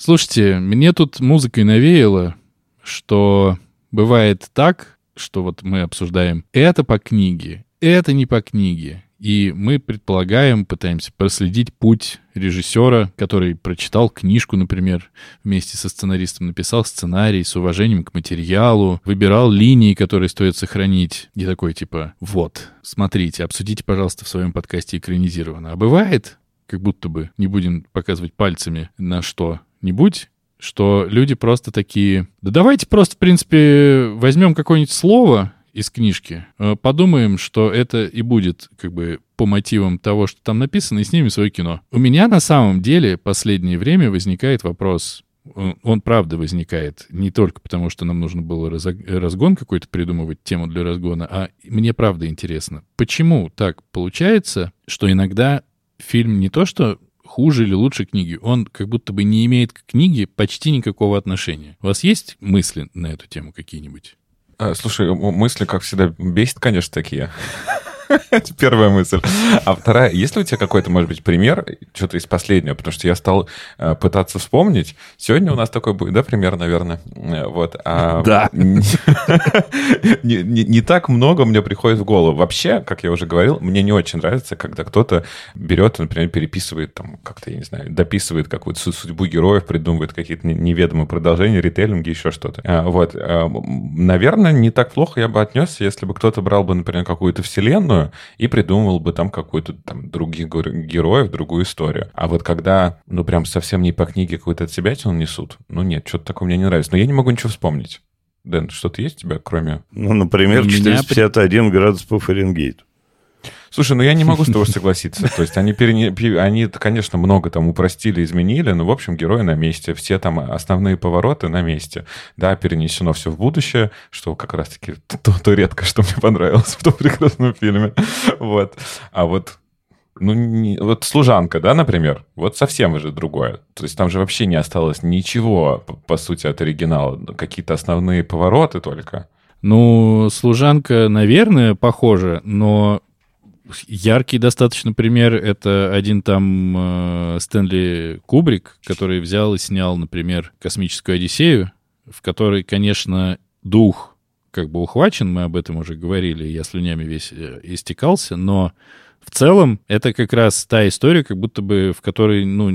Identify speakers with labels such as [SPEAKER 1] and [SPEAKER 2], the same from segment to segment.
[SPEAKER 1] Слушайте, мне тут музыкой навеяло, что бывает так, что вот мы обсуждаем это по книге, это не по книге. И мы предполагаем, пытаемся проследить путь режиссера, который прочитал книжку, например, вместе со сценаристом, написал сценарий с уважением к материалу, выбирал линии, которые стоит сохранить. И такой типа, вот, смотрите, обсудите, пожалуйста, в своем подкасте экранизированно. А бывает, как будто бы, не будем показывать пальцами на что-нибудь, что люди просто такие, да давайте просто, в принципе, возьмем какое-нибудь слово из книжки, э, подумаем, что это и будет как бы по мотивам того, что там написано, и снимем свое кино. У меня на самом деле последнее время возникает вопрос, он правда возникает не только потому, что нам нужно было разгон какой-то придумывать, тему для разгона, а мне правда интересно, почему так получается, что иногда фильм не то что хуже или лучше книги, он как будто бы не имеет к книге почти никакого отношения. У вас есть мысли на эту тему какие-нибудь?
[SPEAKER 2] А, слушай, мысли, как всегда, бесит, конечно, такие. Это первая мысль. А вторая, есть ли у тебя какой-то, может быть, пример, что-то из последнего? Потому что я стал э, пытаться вспомнить. Сегодня у нас такой будет, да, пример, наверное. Э, вот. А,
[SPEAKER 1] да.
[SPEAKER 2] Не, не, не так много мне приходит в голову. Вообще, как я уже говорил, мне не очень нравится, когда кто-то берет, например, переписывает там как-то, я не знаю, дописывает какую-то судьбу героев, придумывает какие-то неведомые продолжения, ритейлинги, еще что-то. А, вот. Наверное, не так плохо я бы отнесся, если бы кто-то брал бы, например, какую-то вселенную, вселенную и придумывал бы там какую-то там других героев, другую историю. А вот когда, ну, прям совсем не по книге какую-то от себя несут, ну, нет, что-то такое мне не нравится. Но я не могу ничего вспомнить. Дэн, что-то есть у тебя, кроме...
[SPEAKER 3] Ну, например, 451 градус по Фаренгейту.
[SPEAKER 2] Слушай, ну я не могу с тобой согласиться. То есть они, перене... они, конечно, много там упростили, изменили, но, в общем, герои на месте. Все там основные повороты на месте. Да, перенесено все в будущее, что как раз-таки то, то редко, что мне понравилось в том прекрасном фильме. Вот. А вот ну, не, вот служанка, да, например, вот совсем уже другое. То есть там же вообще не осталось ничего, по, по сути, от оригинала. Какие-то основные повороты только.
[SPEAKER 1] Ну, служанка, наверное, похожа, но Яркий достаточно пример — это один там э, Стэнли Кубрик, который взял и снял, например, «Космическую Одиссею», в которой, конечно, дух как бы ухвачен, мы об этом уже говорили, я слюнями весь э, истекался, но в целом это как раз та история, как будто бы в которой, ну,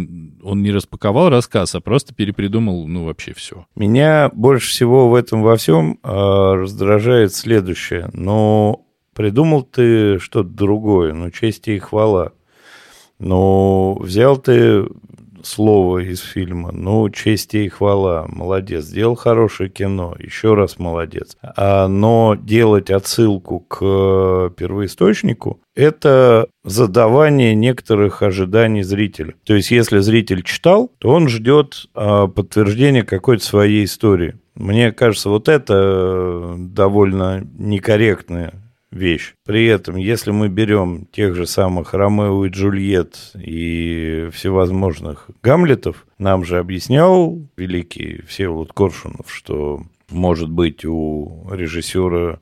[SPEAKER 1] он не распаковал рассказ, а просто перепридумал, ну, вообще все.
[SPEAKER 3] Меня больше всего в этом во всем э, раздражает следующее. Но Придумал ты что-то другое, ну, честь и хвала. Но взял ты слово из фильма, ну, честь и хвала, молодец, сделал хорошее кино, еще раз молодец. А, но делать отсылку к первоисточнику – это задавание некоторых ожиданий зрителя. То есть, если зритель читал, то он ждет а, подтверждения какой-то своей истории. Мне кажется, вот это довольно некорректное вещь. При этом, если мы берем тех же самых Ромео и Джульет и всевозможных Гамлетов, нам же объяснял великий Всеволод Коршунов, что может быть у режиссера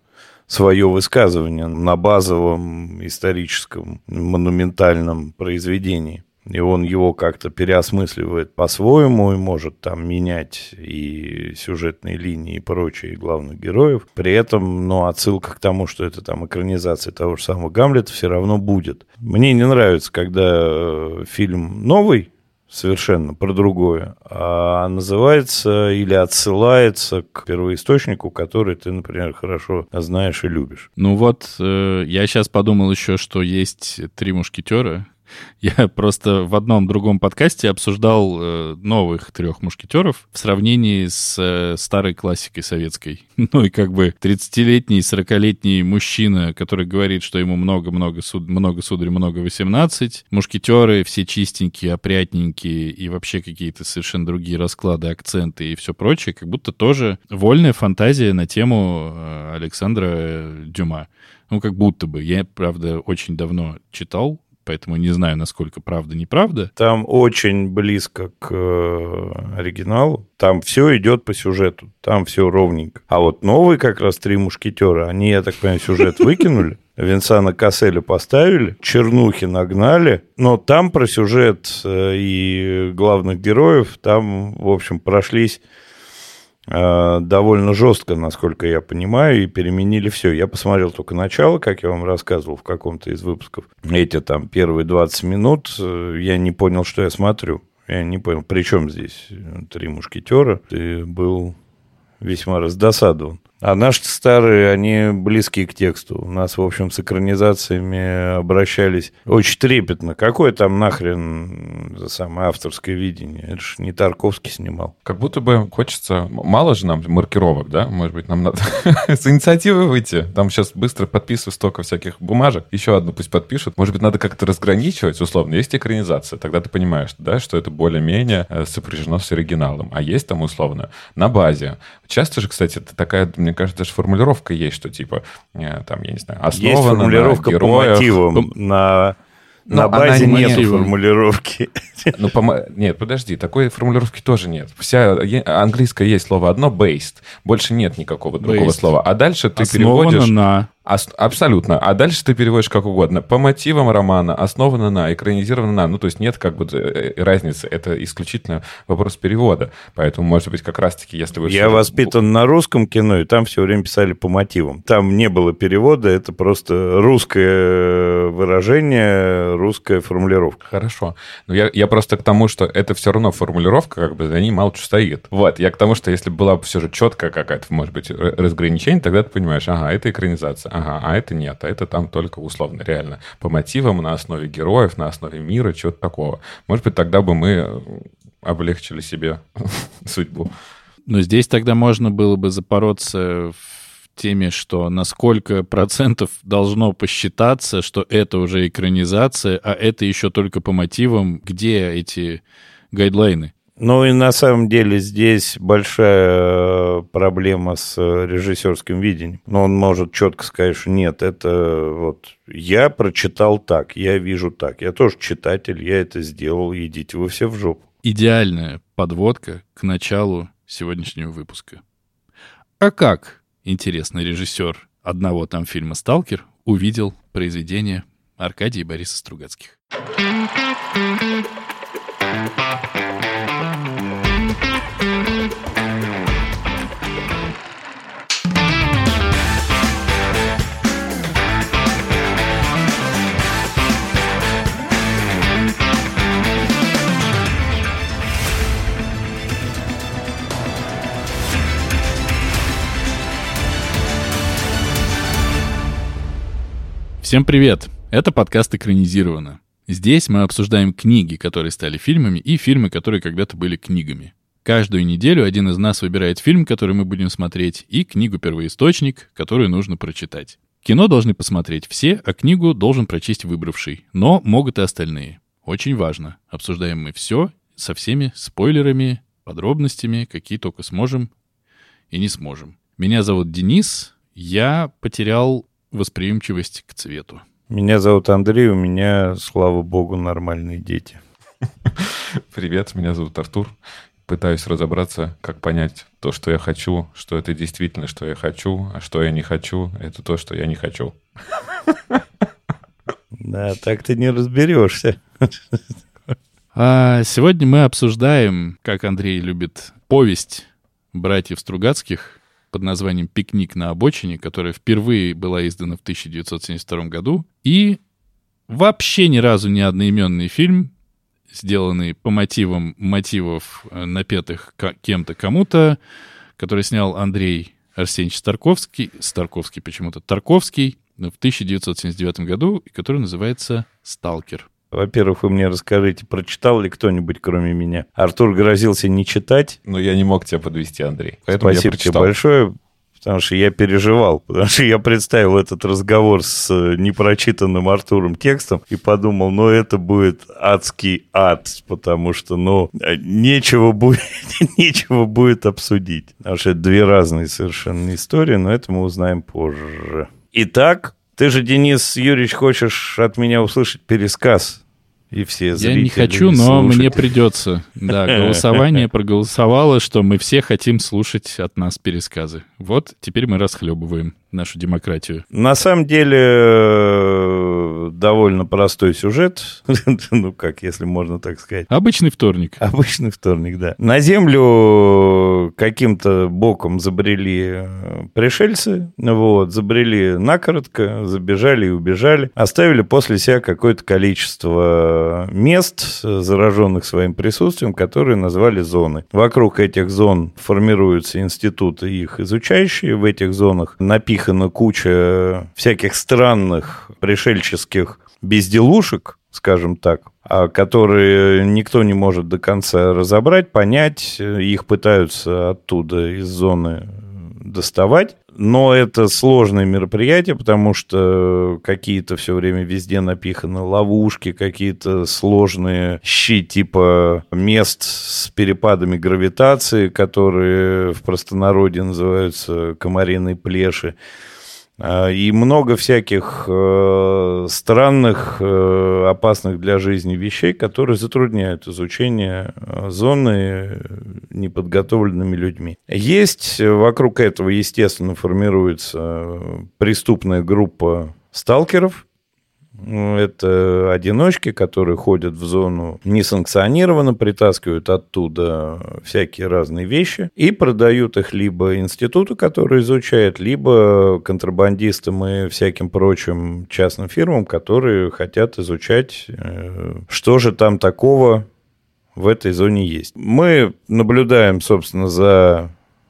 [SPEAKER 3] свое высказывание на базовом историческом монументальном произведении и он его как-то переосмысливает по-своему и может там менять и сюжетные линии и прочие главных героев. При этом, ну, отсылка к тому, что это там экранизация того же самого Гамлета все равно будет. Мне не нравится, когда э, фильм новый, совершенно про другое, а называется или отсылается к первоисточнику, который ты, например, хорошо знаешь и любишь.
[SPEAKER 1] Ну вот, э, я сейчас подумал еще, что есть «Три мушкетера», Я просто в одном другом подкасте обсуждал э, новых трех мушкетеров в сравнении с э, старой классикой советской. Ну и как бы 30-летний, 40-летний мужчина, который говорит, что ему много-много, суд, много сударь, много 18. Мушкетеры все чистенькие, опрятненькие и вообще какие-то совершенно другие расклады, акценты и все прочее, как будто тоже вольная фантазия на тему э, Александра Дюма. Ну, как будто бы. Я, правда, очень давно читал поэтому не знаю, насколько правда, неправда.
[SPEAKER 3] Там очень близко к э, оригиналу. Там все идет по сюжету, там все ровненько. А вот новые как раз «Три мушкетера», они, я так понимаю, сюжет выкинули. Винсана Касселя поставили, чернухи нагнали, но там про сюжет э, и главных героев там, в общем, прошлись довольно жестко, насколько я понимаю, и переменили все. Я посмотрел только начало, как я вам рассказывал в каком-то из выпусков. Эти там первые 20 минут э, я не понял, что я смотрю. Я не понял, при чем здесь три мушкетера. Ты был весьма раздосадован. А наши старые, они близкие к тексту. У нас, в общем, с экранизациями обращались очень трепетно. Какое там нахрен за самое авторское видение? Это же не Тарковский снимал.
[SPEAKER 2] Как будто бы хочется... Мало же нам маркировок, да? Может быть, нам надо с инициативы выйти. Там сейчас быстро подписываю столько всяких бумажек. Еще одну пусть подпишут. Может быть, надо как-то разграничивать, условно. Есть экранизация, тогда ты понимаешь, да, что это более-менее э, сопряжено с оригиналом. А есть там, условно, на базе. Часто же, кстати, это такая, мне кажется, даже формулировка есть, что типа, э, там, я не знаю, основана
[SPEAKER 3] Есть формулировка
[SPEAKER 2] на
[SPEAKER 3] по мотивам, на... На
[SPEAKER 2] Но
[SPEAKER 3] базе
[SPEAKER 2] она не
[SPEAKER 3] нет формулировки.
[SPEAKER 2] Ну, помо- нет, подожди, такой формулировки тоже нет. Вся английское есть слово одно based, больше нет никакого другого
[SPEAKER 1] Based.
[SPEAKER 2] слова. А дальше ты
[SPEAKER 1] Основано
[SPEAKER 2] переводишь
[SPEAKER 1] на...
[SPEAKER 2] Ос- абсолютно. А дальше ты переводишь как угодно. По мотивам романа, основано на, экранизировано на. Ну, то есть нет как бы э, разницы. Это исключительно вопрос перевода. Поэтому, может быть, как раз-таки, если вы...
[SPEAKER 3] Я воспитан на русском кино, и там все время писали по мотивам. Там не было перевода, это просто русское выражение, русская формулировка.
[SPEAKER 2] Хорошо. Но я, я просто к тому, что это все равно формулировка, как бы за ней мало что стоит. Вот, я к тому, что если была бы все же четкая какая-то, может быть, разграничение, тогда ты понимаешь, ага, это экранизация, ага, а это нет, а это там только условно, реально, по мотивам, на основе героев, на основе мира, чего-то такого. Может быть, тогда бы мы э, облегчили себе судьбу.
[SPEAKER 1] Но здесь тогда можно было бы запороться в теме, что на сколько процентов должно посчитаться, что это уже экранизация, а это еще только по мотивам, где эти гайдлайны.
[SPEAKER 3] Ну и на самом деле здесь большая э, проблема с э, режиссерским видением. Но он может четко сказать, что нет, это вот я прочитал так, я вижу так. Я тоже читатель, я это сделал, идите вы все в жопу.
[SPEAKER 1] Идеальная подводка к началу сегодняшнего выпуска. А как, интересно, режиссер одного там фильма «Сталкер» увидел произведение Аркадия и Бориса Стругацких? Всем привет! Это подкаст «Экранизировано». Здесь мы обсуждаем книги, которые стали фильмами, и фильмы, которые когда-то были книгами. Каждую неделю один из нас выбирает фильм, который мы будем смотреть, и книгу-первоисточник, которую нужно прочитать. Кино должны посмотреть все, а книгу должен прочесть выбравший. Но могут и остальные. Очень важно. Обсуждаем мы все со всеми спойлерами, подробностями, какие только сможем и не сможем. Меня зовут Денис. Я потерял восприимчивость к цвету.
[SPEAKER 3] Меня зовут Андрей, у меня, слава богу, нормальные дети.
[SPEAKER 2] Привет, меня зовут Артур. Пытаюсь разобраться, как понять то, что я хочу, что это действительно, что я хочу, а что я не хочу, это то, что я не хочу.
[SPEAKER 3] Да, так ты не разберешься.
[SPEAKER 1] А сегодня мы обсуждаем, как Андрей любит, повесть братьев Стругацких под названием «Пикник на обочине», которая впервые была издана в 1972 году, и вообще ни разу не одноименный фильм, сделанный по мотивам мотивов, э, напетых кем-то кому-то, который снял Андрей Арсеньевич Старковский, Старковский почему-то, Тарковский в 1979 году, который называется «Сталкер».
[SPEAKER 3] Во-первых, вы мне расскажите, прочитал ли кто-нибудь, кроме меня? Артур грозился не читать.
[SPEAKER 2] Но я не мог тебя подвести, Андрей. Поэтому
[SPEAKER 3] Спасибо тебе большое, потому что я переживал, потому что я представил этот разговор с э, непрочитанным Артуром текстом и подумал, ну, это будет адский ад, потому что, ну, э, нечего будет, нечего будет обсудить. Потому что это две разные совершенно истории, но это мы узнаем позже. Итак, ты же, Денис Юрьевич, хочешь от меня услышать пересказ и все
[SPEAKER 1] Я не хочу, но мне придется. Да, голосование проголосовало, что мы все хотим слушать от нас пересказы. Вот, теперь мы расхлебываем нашу демократию.
[SPEAKER 3] На самом деле, э, довольно простой сюжет. ну, как, если можно так сказать.
[SPEAKER 1] Обычный вторник.
[SPEAKER 3] Обычный вторник, да. На Землю каким-то боком забрели э, пришельцы, вот, забрели накоротко, забежали и убежали, оставили после себя какое-то количество мест, зараженных своим присутствием, которые назвали зоны. Вокруг этих зон формируются институты, их изучающие. В этих зонах напиханы напихана куча всяких странных пришельческих безделушек, скажем так, а которые никто не может до конца разобрать, понять. Их пытаются оттуда из зоны доставать. Но это сложное мероприятие, потому что какие-то все время везде напиханы ловушки, какие-то сложные щи типа мест с перепадами гравитации, которые в простонародье называются комариные плеши. А, и много всяких э, странных, э, опасных для жизни вещей, которые затрудняют изучение э, зоны неподготовленными людьми. Есть вокруг этого, естественно, формируется преступная группа сталкеров, ну, это одиночки, которые ходят в зону несанкционированно, притаскивают оттуда всякие разные вещи и продают их либо институту, который изучает, либо контрабандистам и всяким прочим частным фирмам, которые хотят изучать, э, что же там такого в этой зоне есть. Мы наблюдаем, собственно, за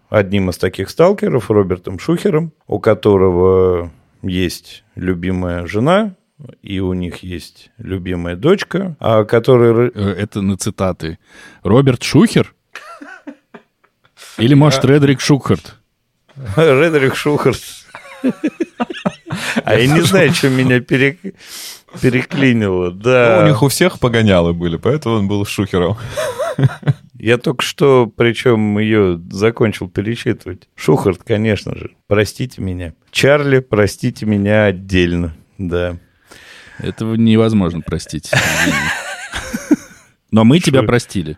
[SPEAKER 3] одним из таких сталкеров, Робертом Шухером, у которого есть любимая жена, и у них есть любимая дочка, а которая...
[SPEAKER 1] Э, это на цитаты. Роберт Шухер? Или, может, Редрик Шухарт?
[SPEAKER 3] Редрик Шухарт. А я не знаю, что меня переклинило. Да.
[SPEAKER 2] Ну, у них у всех погонялы были, поэтому он был Шухером.
[SPEAKER 3] Я только что, причем ее закончил перечитывать. Шухарт, конечно же. Простите меня. Чарли, простите меня отдельно. Да.
[SPEAKER 1] Этого невозможно простить. Но мы тебя простили.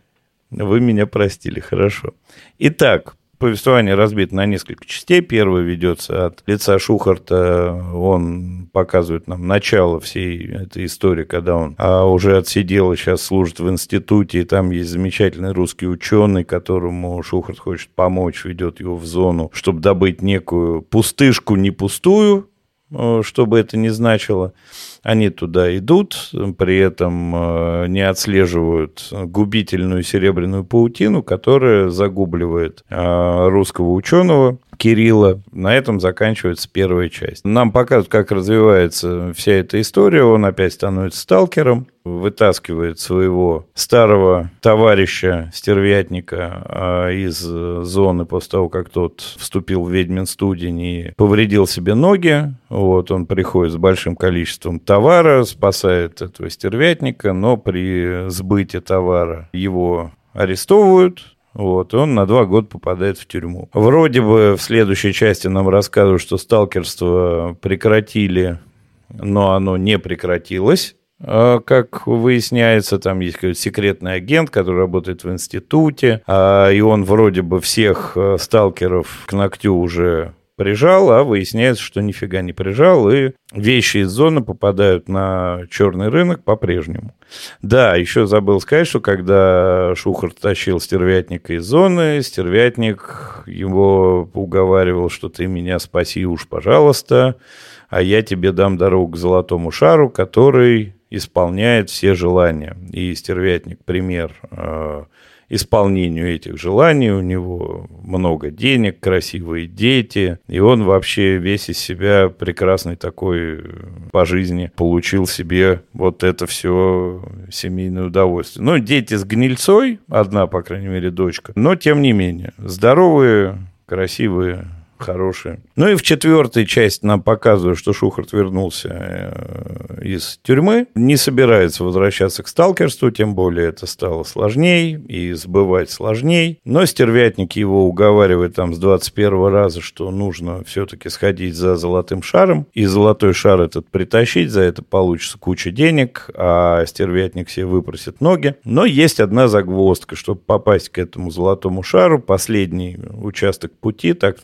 [SPEAKER 3] Вы меня простили, хорошо. Итак, повествование разбито на несколько частей. Первое ведется от лица Шухарта. Он показывает нам начало всей этой истории, когда он а, уже отсидел и сейчас служит в институте. И там есть замечательный русский ученый, которому Шухарт хочет помочь, ведет его в зону, чтобы добыть некую пустышку не пустую, э, чтобы это не значило. Они туда идут, при этом э, не отслеживают губительную серебряную паутину, которая загубливает э, русского ученого Кирилла. На этом заканчивается первая часть. Нам показывают, как развивается вся эта история. Он опять становится сталкером вытаскивает своего старого товарища, стервятника, а, из зоны после того, как тот вступил в ведьмин студень и повредил себе ноги. Вот он приходит с большим количеством товара, спасает этого стервятника, но при сбытии товара его арестовывают, вот, он на два года попадает в тюрьму. Вроде бы в следующей части нам рассказывают, что сталкерство прекратили, но оно не прекратилось. А, как выясняется, там есть какой-то секретный агент, который работает в институте, а, и он вроде бы всех а, сталкеров к ногтю уже прижал, а выясняется, что нифига не прижал, и вещи из зоны попадают на черный рынок по-прежнему. Да, еще забыл сказать, что когда Шухар тащил стервятника из зоны, стервятник его уговаривал, что ты меня спаси уж, пожалуйста, а я тебе дам дорогу к золотому шару, который исполняет все желания. И стервятник пример э, исполнению этих желаний. У него много денег, красивые дети. И он вообще весь из себя прекрасный такой э, по жизни получил себе вот это все семейное удовольствие. Ну, дети с гнильцой, одна, по крайней мере, дочка. Но, тем не менее, здоровые, красивые хорошие. Ну и в четвертой части нам показывают, что Шухарт вернулся э, из тюрьмы, не собирается возвращаться к сталкерству, тем более это стало сложнее и сбывать сложнее. Но стервятник его уговаривает там с 21 раза, что нужно все-таки сходить за золотым шаром, и золотой шар этот притащить, за это получится куча денег, а стервятник себе выпросит ноги. Но есть одна загвоздка, чтобы попасть к этому золотому шару, последний участок пути, так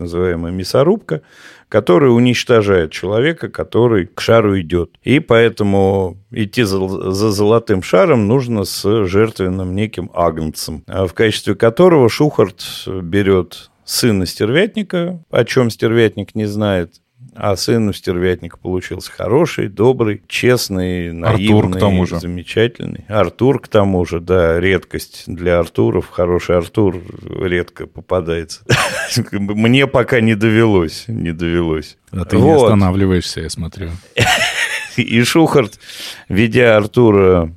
[SPEAKER 3] называемая мясорубка, которая уничтожает человека, который к шару идет. И поэтому идти за, за золотым шаром нужно с жертвенным неким агнцем, а в качестве которого Шухарт берет сына стервятника, о чем стервятник не знает, а сын у стервятника получился хороший, добрый, честный, наивный, Артур к тому же. замечательный. Артур к тому же, да, редкость для Артуров. Хороший Артур редко попадается. Мне пока не довелось, не довелось.
[SPEAKER 1] А ты не останавливаешься, я смотрю.
[SPEAKER 3] И Шухарт, ведя Артура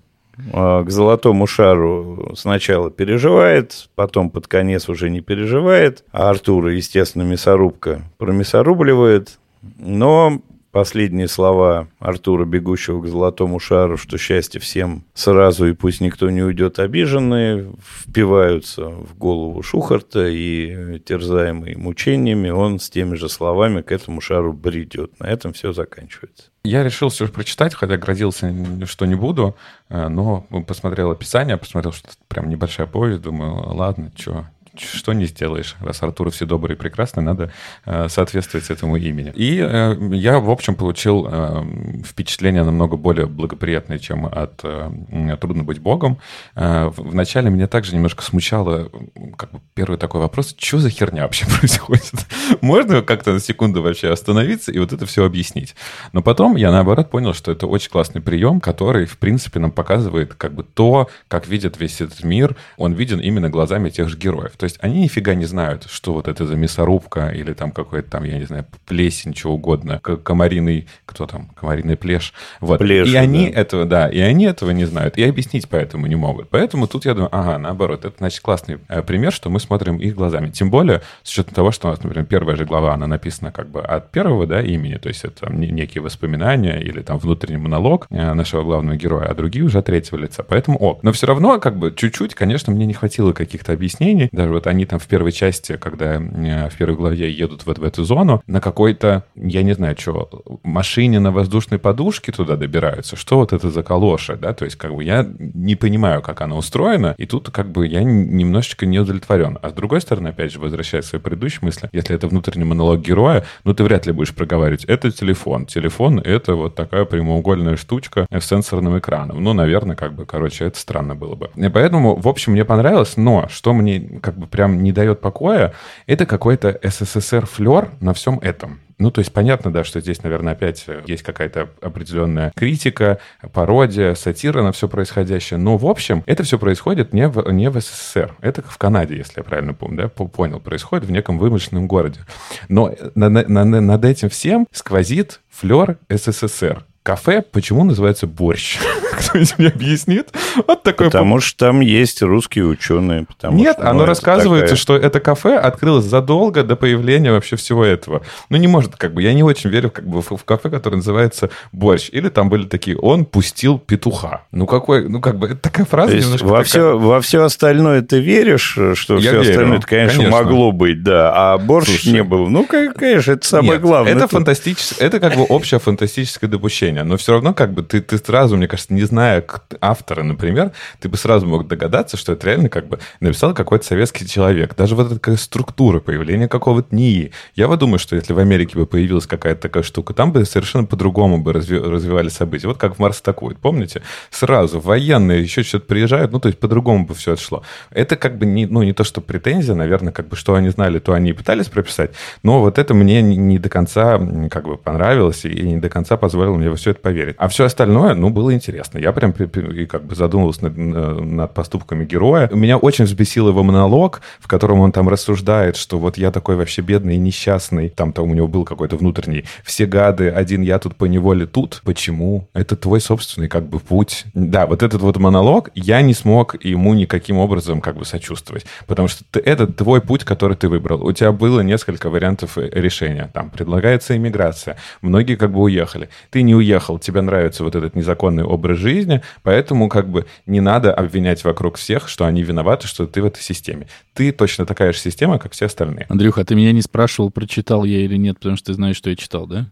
[SPEAKER 3] а, к золотому шару сначала переживает, потом под конец уже не переживает, а Артура, естественно, мясорубка промясорубливает, но последние слова Артура, бегущего к золотому шару, что счастье всем сразу, и пусть никто не уйдет обиженные, впиваются в голову Шухарта, и терзаемый мучениями, он с теми же словами к этому шару бредет. На этом все заканчивается.
[SPEAKER 2] Я решил все же прочитать, хотя грозился, что не буду, э, но посмотрел описание, посмотрел, что прям небольшая повесть, думаю, ладно, что, что не сделаешь. Раз Артур все добрые и прекрасные, надо э, соответствовать этому имени. И э, я, в общем, получил э, впечатление намного более благоприятное, чем от э, «Трудно быть богом». Э, вначале меня также немножко смущало как бы первый такой вопрос, что за херня вообще происходит? Можно как-то на секунду вообще остановиться и вот это все объяснить? Но потом я, наоборот, понял, что это очень классный прием, который, в принципе, нам показывает как бы то, как видит весь этот мир. Он виден именно глазами тех же героев. То есть они нифига не знают, что вот это за мясорубка или там какой-то там, я не знаю, плесень, чего угодно, комариный, кто там, комариный плеш. Вот. Плеш, и они да. этого, да, и они этого не знают, и объяснить поэтому не могут. Поэтому тут я думаю, ага, наоборот, это, значит, классный э, пример, что мы смотрим их глазами. Тем более, с учетом того, что у нас, например, первая же глава, она написана как бы от первого, да, имени, то есть это там, некие воспоминания или там внутренний монолог э, нашего главного героя, а другие уже от третьего лица. Поэтому ок. Но все равно, как бы, чуть-чуть, конечно, мне не хватило каких-то объяснений. Даже вот они там в первой части, когда э, в первой главе едут вот в эту зону, на какой-то, я не знаю, что, машине на воздушной подушке туда добираются. Что вот это за калоша, да? То есть, как бы, я не понимаю, как она устроена, и тут, как бы, я немножечко не удовлетворен. А с другой стороны, опять же, возвращаясь к своей предыдущей мысли, если это внутренний монолог героя, ну, ты вряд ли будешь проговаривать, это телефон. Телефон — это вот такая прямоугольная штучка с сенсорным экраном. Ну, наверное, как бы, короче, это странно было бы. И поэтому, в общем, мне понравилось, но что мне, как бы, прям не дает покоя, это какой-то СССР-флер на всем этом. Ну, то есть понятно, да, что здесь, наверное, опять э, есть какая-то определенная критика, пародия, сатира на все происходящее. Но, в общем, это все происходит не в, не в СССР. Это в Канаде, если я правильно помню, да, понял. Происходит в неком вымышленном городе. Но над, над, над этим всем сквозит флер СССР кафе почему называется борщ? Кто-нибудь мне объяснит?
[SPEAKER 3] Вот такой... Потому что там есть русские ученые.
[SPEAKER 2] Нет, что, оно ну, рассказывается, такая... что это кафе открылось задолго до появления вообще всего этого. Ну, не может, как бы, я не очень верю как бы в кафе, которое называется борщ. Или там были такие, он пустил петуха. Ну, какой, ну, как бы, это такая фраза немножко
[SPEAKER 3] во
[SPEAKER 2] такая...
[SPEAKER 3] Все, во все остальное ты веришь, что я все верю, остальное, это, конечно, конечно, могло быть, да, а борщ Слушай, не был. Ну, конечно, это самое нет, главное.
[SPEAKER 2] Это фантастическое, это как бы общее фантастическое допущение но все равно как бы ты, ты сразу, мне кажется, не зная автора, например, ты бы сразу мог догадаться, что это реально как бы написал какой-то советский человек. Даже вот эта структура появления какого-то НИИ. Я вот думаю, что если в Америке бы появилась какая-то такая штука, там бы совершенно по-другому бы разви развивали события. Вот как в Марс атакует, помните? Сразу военные еще что-то приезжают, ну, то есть по-другому бы все отшло. Это как бы не, ну, не то, что претензия, наверное, как бы что они знали, то они и пытались прописать, но вот это мне не до конца как бы понравилось и не до конца позволило мне все это поверить. А все остальное, ну, было интересно. Ужасно. Я прям и как бы задумывался над, над поступками героя. Меня очень взбесил его монолог, в котором он там рассуждает, что вот я такой вообще бедный и несчастный. Там, там у него был какой-то внутренний. Все гады, один я тут по неволе тут. Почему? Это твой собственный как бы путь. Да, вот этот вот монолог, я не смог ему никаким образом как бы сочувствовать. Потому что ты, это твой путь, который ты выбрал. У тебя было несколько вариантов э, решения. Там предлагается иммиграция. Многие как бы уехали. Ты не уехал, тебе нравится вот этот незаконный образ жизни, поэтому как бы не надо обвинять вокруг всех, что они виноваты, что ты в этой системе. Ты точно такая же система, как все остальные.
[SPEAKER 1] Андрюха, а ты меня не спрашивал, прочитал я или нет, потому что ты знаешь, что я читал, да?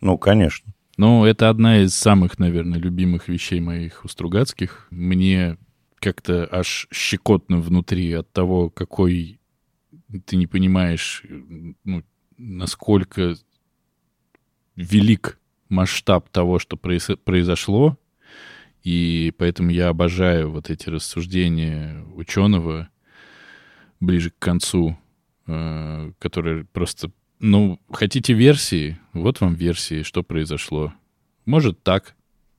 [SPEAKER 3] Ну, конечно.
[SPEAKER 1] Ну, это одна из самых, наверное, любимых вещей моих у Стругацких. Мне как-то аж щекотно внутри от того, какой ты не понимаешь, ну, насколько велик масштаб того, что произошло, и поэтому я обожаю вот эти рассуждения ученого ближе к концу, э, которые просто, ну, хотите версии, вот вам версии, что произошло. Может так,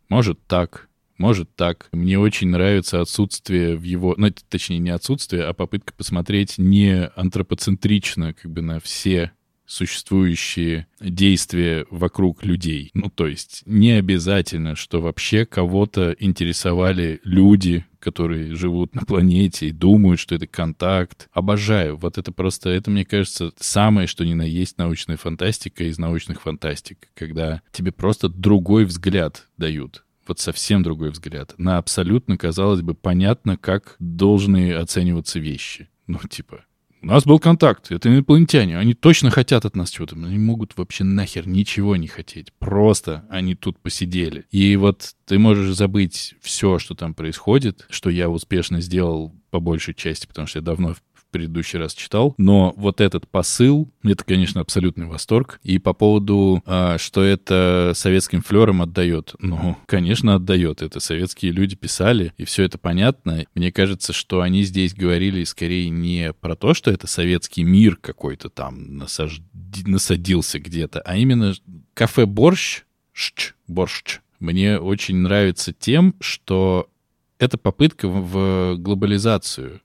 [SPEAKER 1] может так, может так. Мне очень нравится отсутствие в его, ну, точнее, не отсутствие, а попытка посмотреть не антропоцентрично как бы на все существующие действия вокруг людей. Ну, то есть не обязательно, что вообще кого-то интересовали люди, которые живут на планете и думают, что это контакт. Обожаю. Вот это просто, это, мне кажется, самое, что ни на есть научная фантастика из научных фантастик, когда тебе просто другой взгляд дают вот совсем другой взгляд на абсолютно, казалось бы, понятно, как должны оцениваться вещи. Ну, типа, у нас был контакт, это инопланетяне, они точно хотят от нас чего-то, они могут вообще нахер ничего не хотеть, просто они тут посидели. И вот ты можешь забыть все, что там происходит, что я успешно сделал по большей части, потому что я давно предыдущий раз читал. Но вот этот посыл, это, конечно, абсолютный восторг. И по поводу, а, что это советским флером отдает, ну, конечно, отдает. Это советские люди писали, и все это понятно. Мне кажется, что они здесь говорили скорее не про то, что это советский мир какой-то там насаж... насадился где-то, а именно кафе «Борщ», шч, «Борщ», мне очень нравится тем, что это попытка в глобализацию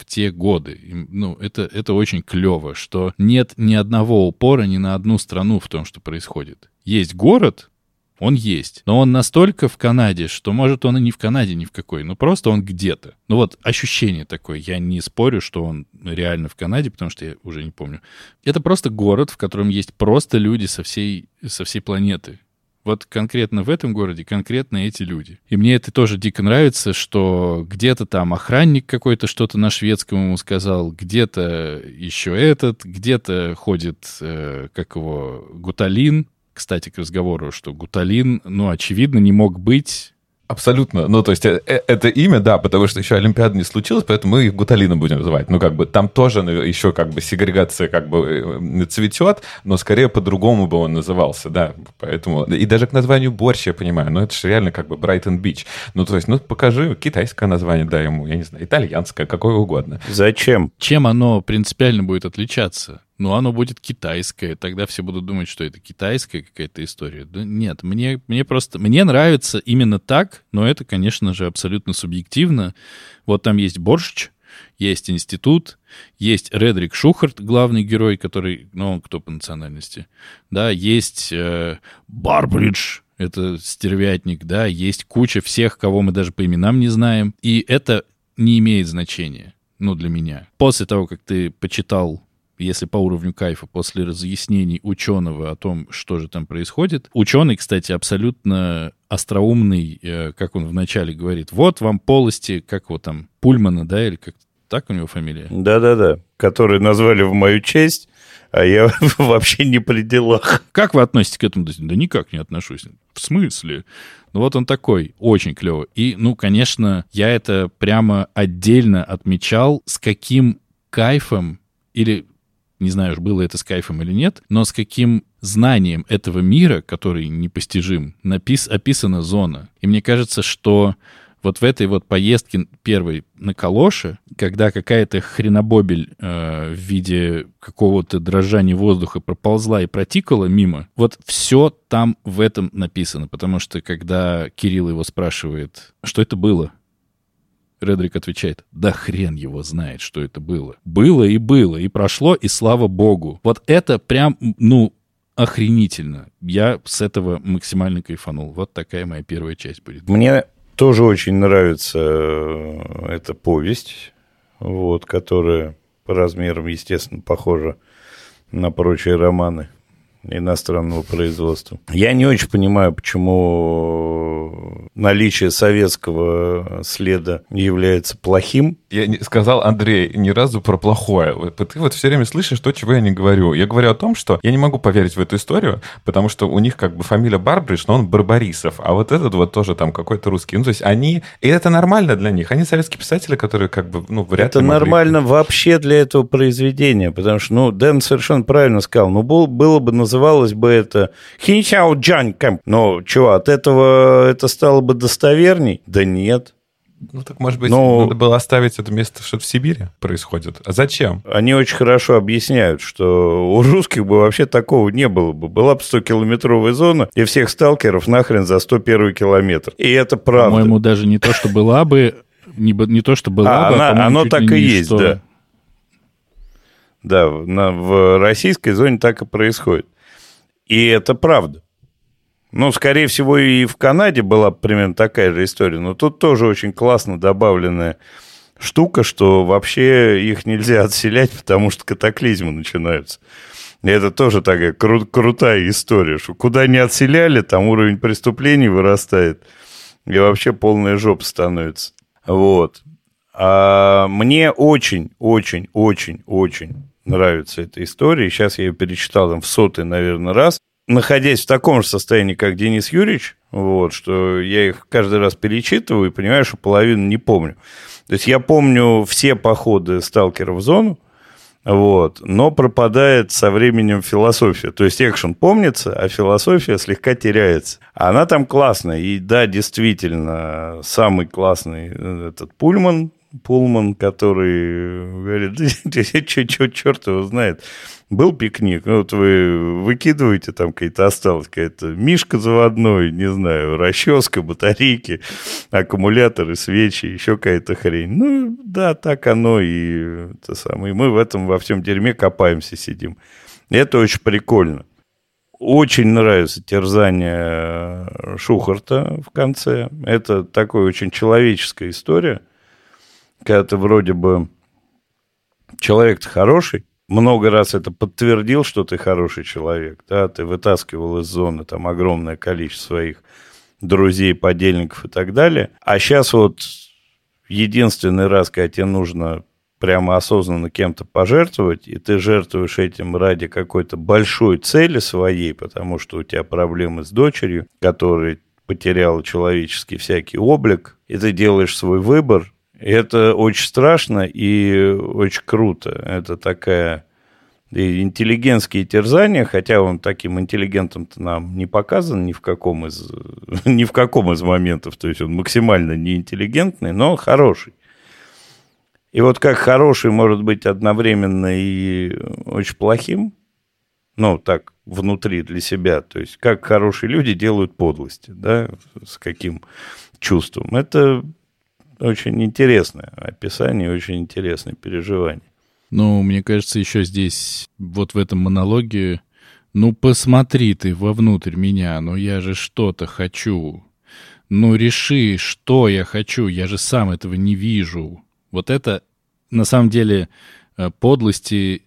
[SPEAKER 1] в те годы. Ну, это, это очень клево, что нет ни одного упора ни на одну страну в том, что происходит. Есть город, он есть. Но он настолько в Канаде, что может он и не в Канаде ни в какой, но просто он где-то. Ну вот ощущение такое. Я не спорю, что он реально в Канаде, потому что я уже не помню. Это просто город, в котором есть просто люди со всей, со всей планеты. Вот конкретно в этом городе конкретно эти люди. И мне это тоже дико нравится, что где-то там охранник какой-то что-то на шведском ему сказал, где-то еще этот, где-то ходит, э, как его, Гуталин. Кстати, к разговору, что Гуталин, ну, очевидно, не мог быть
[SPEAKER 2] Абсолютно. Ну, то есть э, э, это имя, да, потому что еще Олимпиада не случилась, поэтому мы их Гуталина будем называть. Ну, как бы там тоже еще как бы сегрегация как бы э, цветет, но скорее по-другому бы он назывался, да. Поэтому... И даже к названию борщ я понимаю, но это же реально как бы Брайтон Бич. Ну, то есть, ну, покажи китайское название, да, ему, я не знаю, итальянское, какое угодно.
[SPEAKER 3] Зачем?
[SPEAKER 1] Чем оно принципиально будет отличаться? Ну, оно будет китайское, тогда все будут думать, что это китайская какая-то история. Да нет, мне, мне просто, мне нравится именно так, но это, конечно же, абсолютно субъективно. Вот там есть борщ, есть институт, есть Редрик Шухарт, главный герой, который, ну, кто по национальности, да, есть э, Барбридж, это стервятник, да, есть куча всех, кого мы даже по именам не знаем, и это не имеет значения, ну, для меня. После того, как ты почитал если по уровню кайфа, после разъяснений ученого о том, что же там происходит. Ученый, кстати, абсолютно остроумный, э, как он вначале говорит, вот вам полости, как его там, Пульмана, да, или как так у него фамилия?
[SPEAKER 3] Да-да-да, которые назвали в мою честь, а я вообще не при делах.
[SPEAKER 1] Как вы относитесь к этому? Да никак не отношусь. В смысле? Ну вот он такой, очень клевый. И, ну, конечно, я это прямо отдельно отмечал, с каким кайфом или не знаю, было это с кайфом или нет, но с каким знанием этого мира, который непостижим, напис, описана зона. И мне кажется, что вот в этой вот поездке первой на Калоше, когда какая-то хренобобель э, в виде какого-то дрожания воздуха проползла и протикала мимо, вот все там в этом написано, потому что когда Кирилл его спрашивает, что это было, Редрик отвечает, да хрен его знает, что это было. Было и было, и прошло, и слава богу. Вот это прям, ну, охренительно. Я с этого максимально кайфанул. Вот такая моя первая часть будет.
[SPEAKER 3] Мне тоже очень нравится э, эта повесть, вот, которая по размерам, естественно, похожа на прочие романы иностранного производства. Я не очень понимаю, почему наличие советского следа является плохим.
[SPEAKER 2] Я не сказал, Андрей, ни разу про плохое. Ты вот все время слышишь то, чего я не говорю. Я говорю о том, что я не могу поверить в эту историю, потому что у них как бы фамилия Барбридж, но он Барбарисов, а вот этот вот тоже там какой-то русский. Ну, то есть они... И это нормально для них. Они советские писатели, которые как бы, ну, вряд
[SPEAKER 3] это
[SPEAKER 2] ли могли-
[SPEAKER 3] нормально вообще для этого произведения, потому что, ну, Дэн совершенно правильно сказал, ну, был- было бы, называлось бы это Хинчао Джан Кэмп. Но, чего, от этого это стало бы достоверней? Да нет.
[SPEAKER 2] Ну, так, может быть,
[SPEAKER 3] Ну-
[SPEAKER 2] надо было оставить это место, что в Сибири происходит. А зачем?
[SPEAKER 3] Они очень хорошо объясняют, что у русских бы вообще такого не было бы. Была бы 100-километровая зона, и всех сталкеров нахрен за 101 километр. И это правда.
[SPEAKER 1] По-моему, даже не то, что была бы, не, не то, что была
[SPEAKER 3] А,
[SPEAKER 1] бы,
[SPEAKER 3] она-
[SPEAKER 1] по-моему,
[SPEAKER 3] оно так и есть,
[SPEAKER 1] что-
[SPEAKER 3] да. Да, на- в российской зоне так и происходит. И это правда. Ну, скорее всего, и в Канаде была примерно такая же история. Но тут тоже очень классно добавленная штука, что вообще их нельзя отселять, потому что катаклизмы начинаются. И это тоже такая кру- крутая история, что куда не отселяли, там уровень преступлений вырастает, и вообще полная жопа становится. Вот. А мне очень, очень, очень, очень нравится эта история. Сейчас я ее перечитал там в сотый, наверное, раз. Находясь в таком же состоянии, как Денис Юрьевич, вот, что я их каждый раз перечитываю и понимаю, что половину не помню. То есть я помню все походы сталкеров в зону, вот, но пропадает со временем философия. То есть экшен помнится, а философия слегка теряется. Она там классная. И да, действительно, самый классный э, этот Пульман, Пулман, который говорит, что черт его знает. Был пикник, ну, вот вы выкидываете, там какая-то осталась какая-то мишка заводной, не знаю, расческа, батарейки, аккумуляторы, свечи, еще какая-то хрень. Ну, да, так оно и это самое. И мы в этом во всем дерьме копаемся, сидим. И это очень прикольно. Очень нравится терзание Шухарта в конце. Это такая очень человеческая история, когда ты вроде бы человек-то хороший, много раз это подтвердил, что ты хороший человек, да, ты вытаскивал из зоны там огромное количество своих друзей, подельников и так далее. А сейчас вот единственный раз, когда тебе нужно прямо осознанно кем-то пожертвовать, и ты жертвуешь этим ради какой-то большой цели своей, потому что у тебя проблемы с дочерью, которая потеряла человеческий всякий облик, и ты делаешь свой выбор, это очень страшно и очень круто. Это такая и интеллигентские терзания, хотя он таким интеллигентом-то нам не показан ни в каком из, ни в каком из моментов. То есть он максимально неинтеллигентный, но хороший. И вот как хороший может быть одновременно и очень плохим, ну, так, внутри для себя, то есть как хорошие люди делают подлости, да, с каким чувством. Это очень интересное описание, очень интересное переживание.
[SPEAKER 1] Ну, мне кажется, еще здесь, вот в этом монологе, ну, посмотри ты вовнутрь меня, ну, я же что-то хочу. Ну, реши, что я хочу, я же сам этого не вижу. Вот это, на самом деле, э, подлости,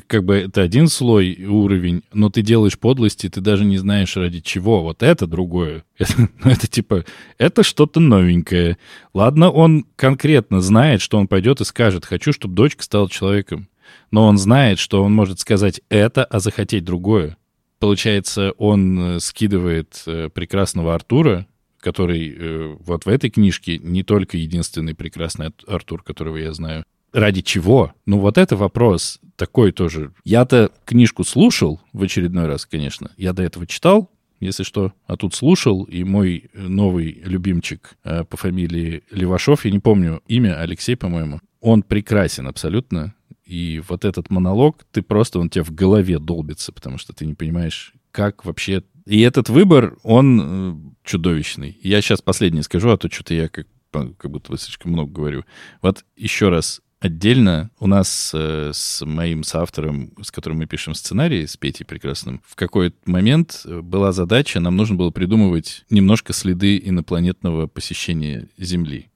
[SPEAKER 1] как бы это один слой, уровень, но ты делаешь подлости, ты даже не знаешь ради чего. Вот это другое. Это, ну, это типа, это что-то новенькое. Ладно, он конкретно знает, что он пойдет и скажет, хочу, чтобы дочка стала человеком. Но он знает, что он может сказать это, а захотеть другое. Получается, он э, скидывает э, прекрасного Артура, который э, вот в этой книжке не только единственный прекрасный Артур, которого я знаю. Ради чего? Ну вот это вопрос такой тоже. Я-то книжку слушал в очередной раз, конечно. Я до этого читал, если что, а тут слушал, и мой новый любимчик э, по фамилии Левашов, я не помню имя, Алексей, по-моему, он прекрасен абсолютно, и вот этот монолог, ты просто, он тебе в голове долбится, потому что ты не понимаешь, как вообще... И этот выбор, он э, чудовищный. Я сейчас последнее скажу, а то что-то я как, как будто слишком много говорю. Вот еще раз, отдельно у нас э, с моим соавтором, с которым мы пишем сценарий, с Петей Прекрасным, в какой-то момент э, была задача, нам нужно было придумывать немножко следы инопланетного посещения Земли.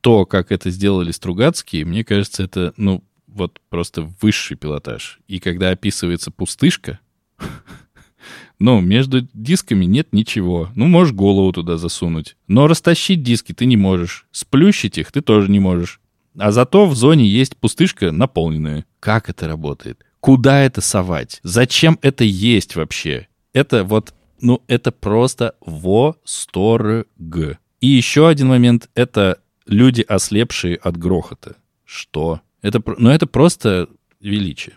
[SPEAKER 1] То, как это сделали Стругацкие, мне кажется, это, ну, вот просто высший пилотаж. И когда описывается пустышка, ну, между дисками нет ничего. Ну, можешь голову туда засунуть. Но растащить диски ты не можешь. Сплющить их ты тоже не можешь. А зато в зоне есть пустышка наполненная. Как это работает? Куда это совать? Зачем это есть вообще? Это вот, ну, это просто восторг. И еще один момент — это люди, ослепшие от грохота. Что? Это, ну, это просто величие.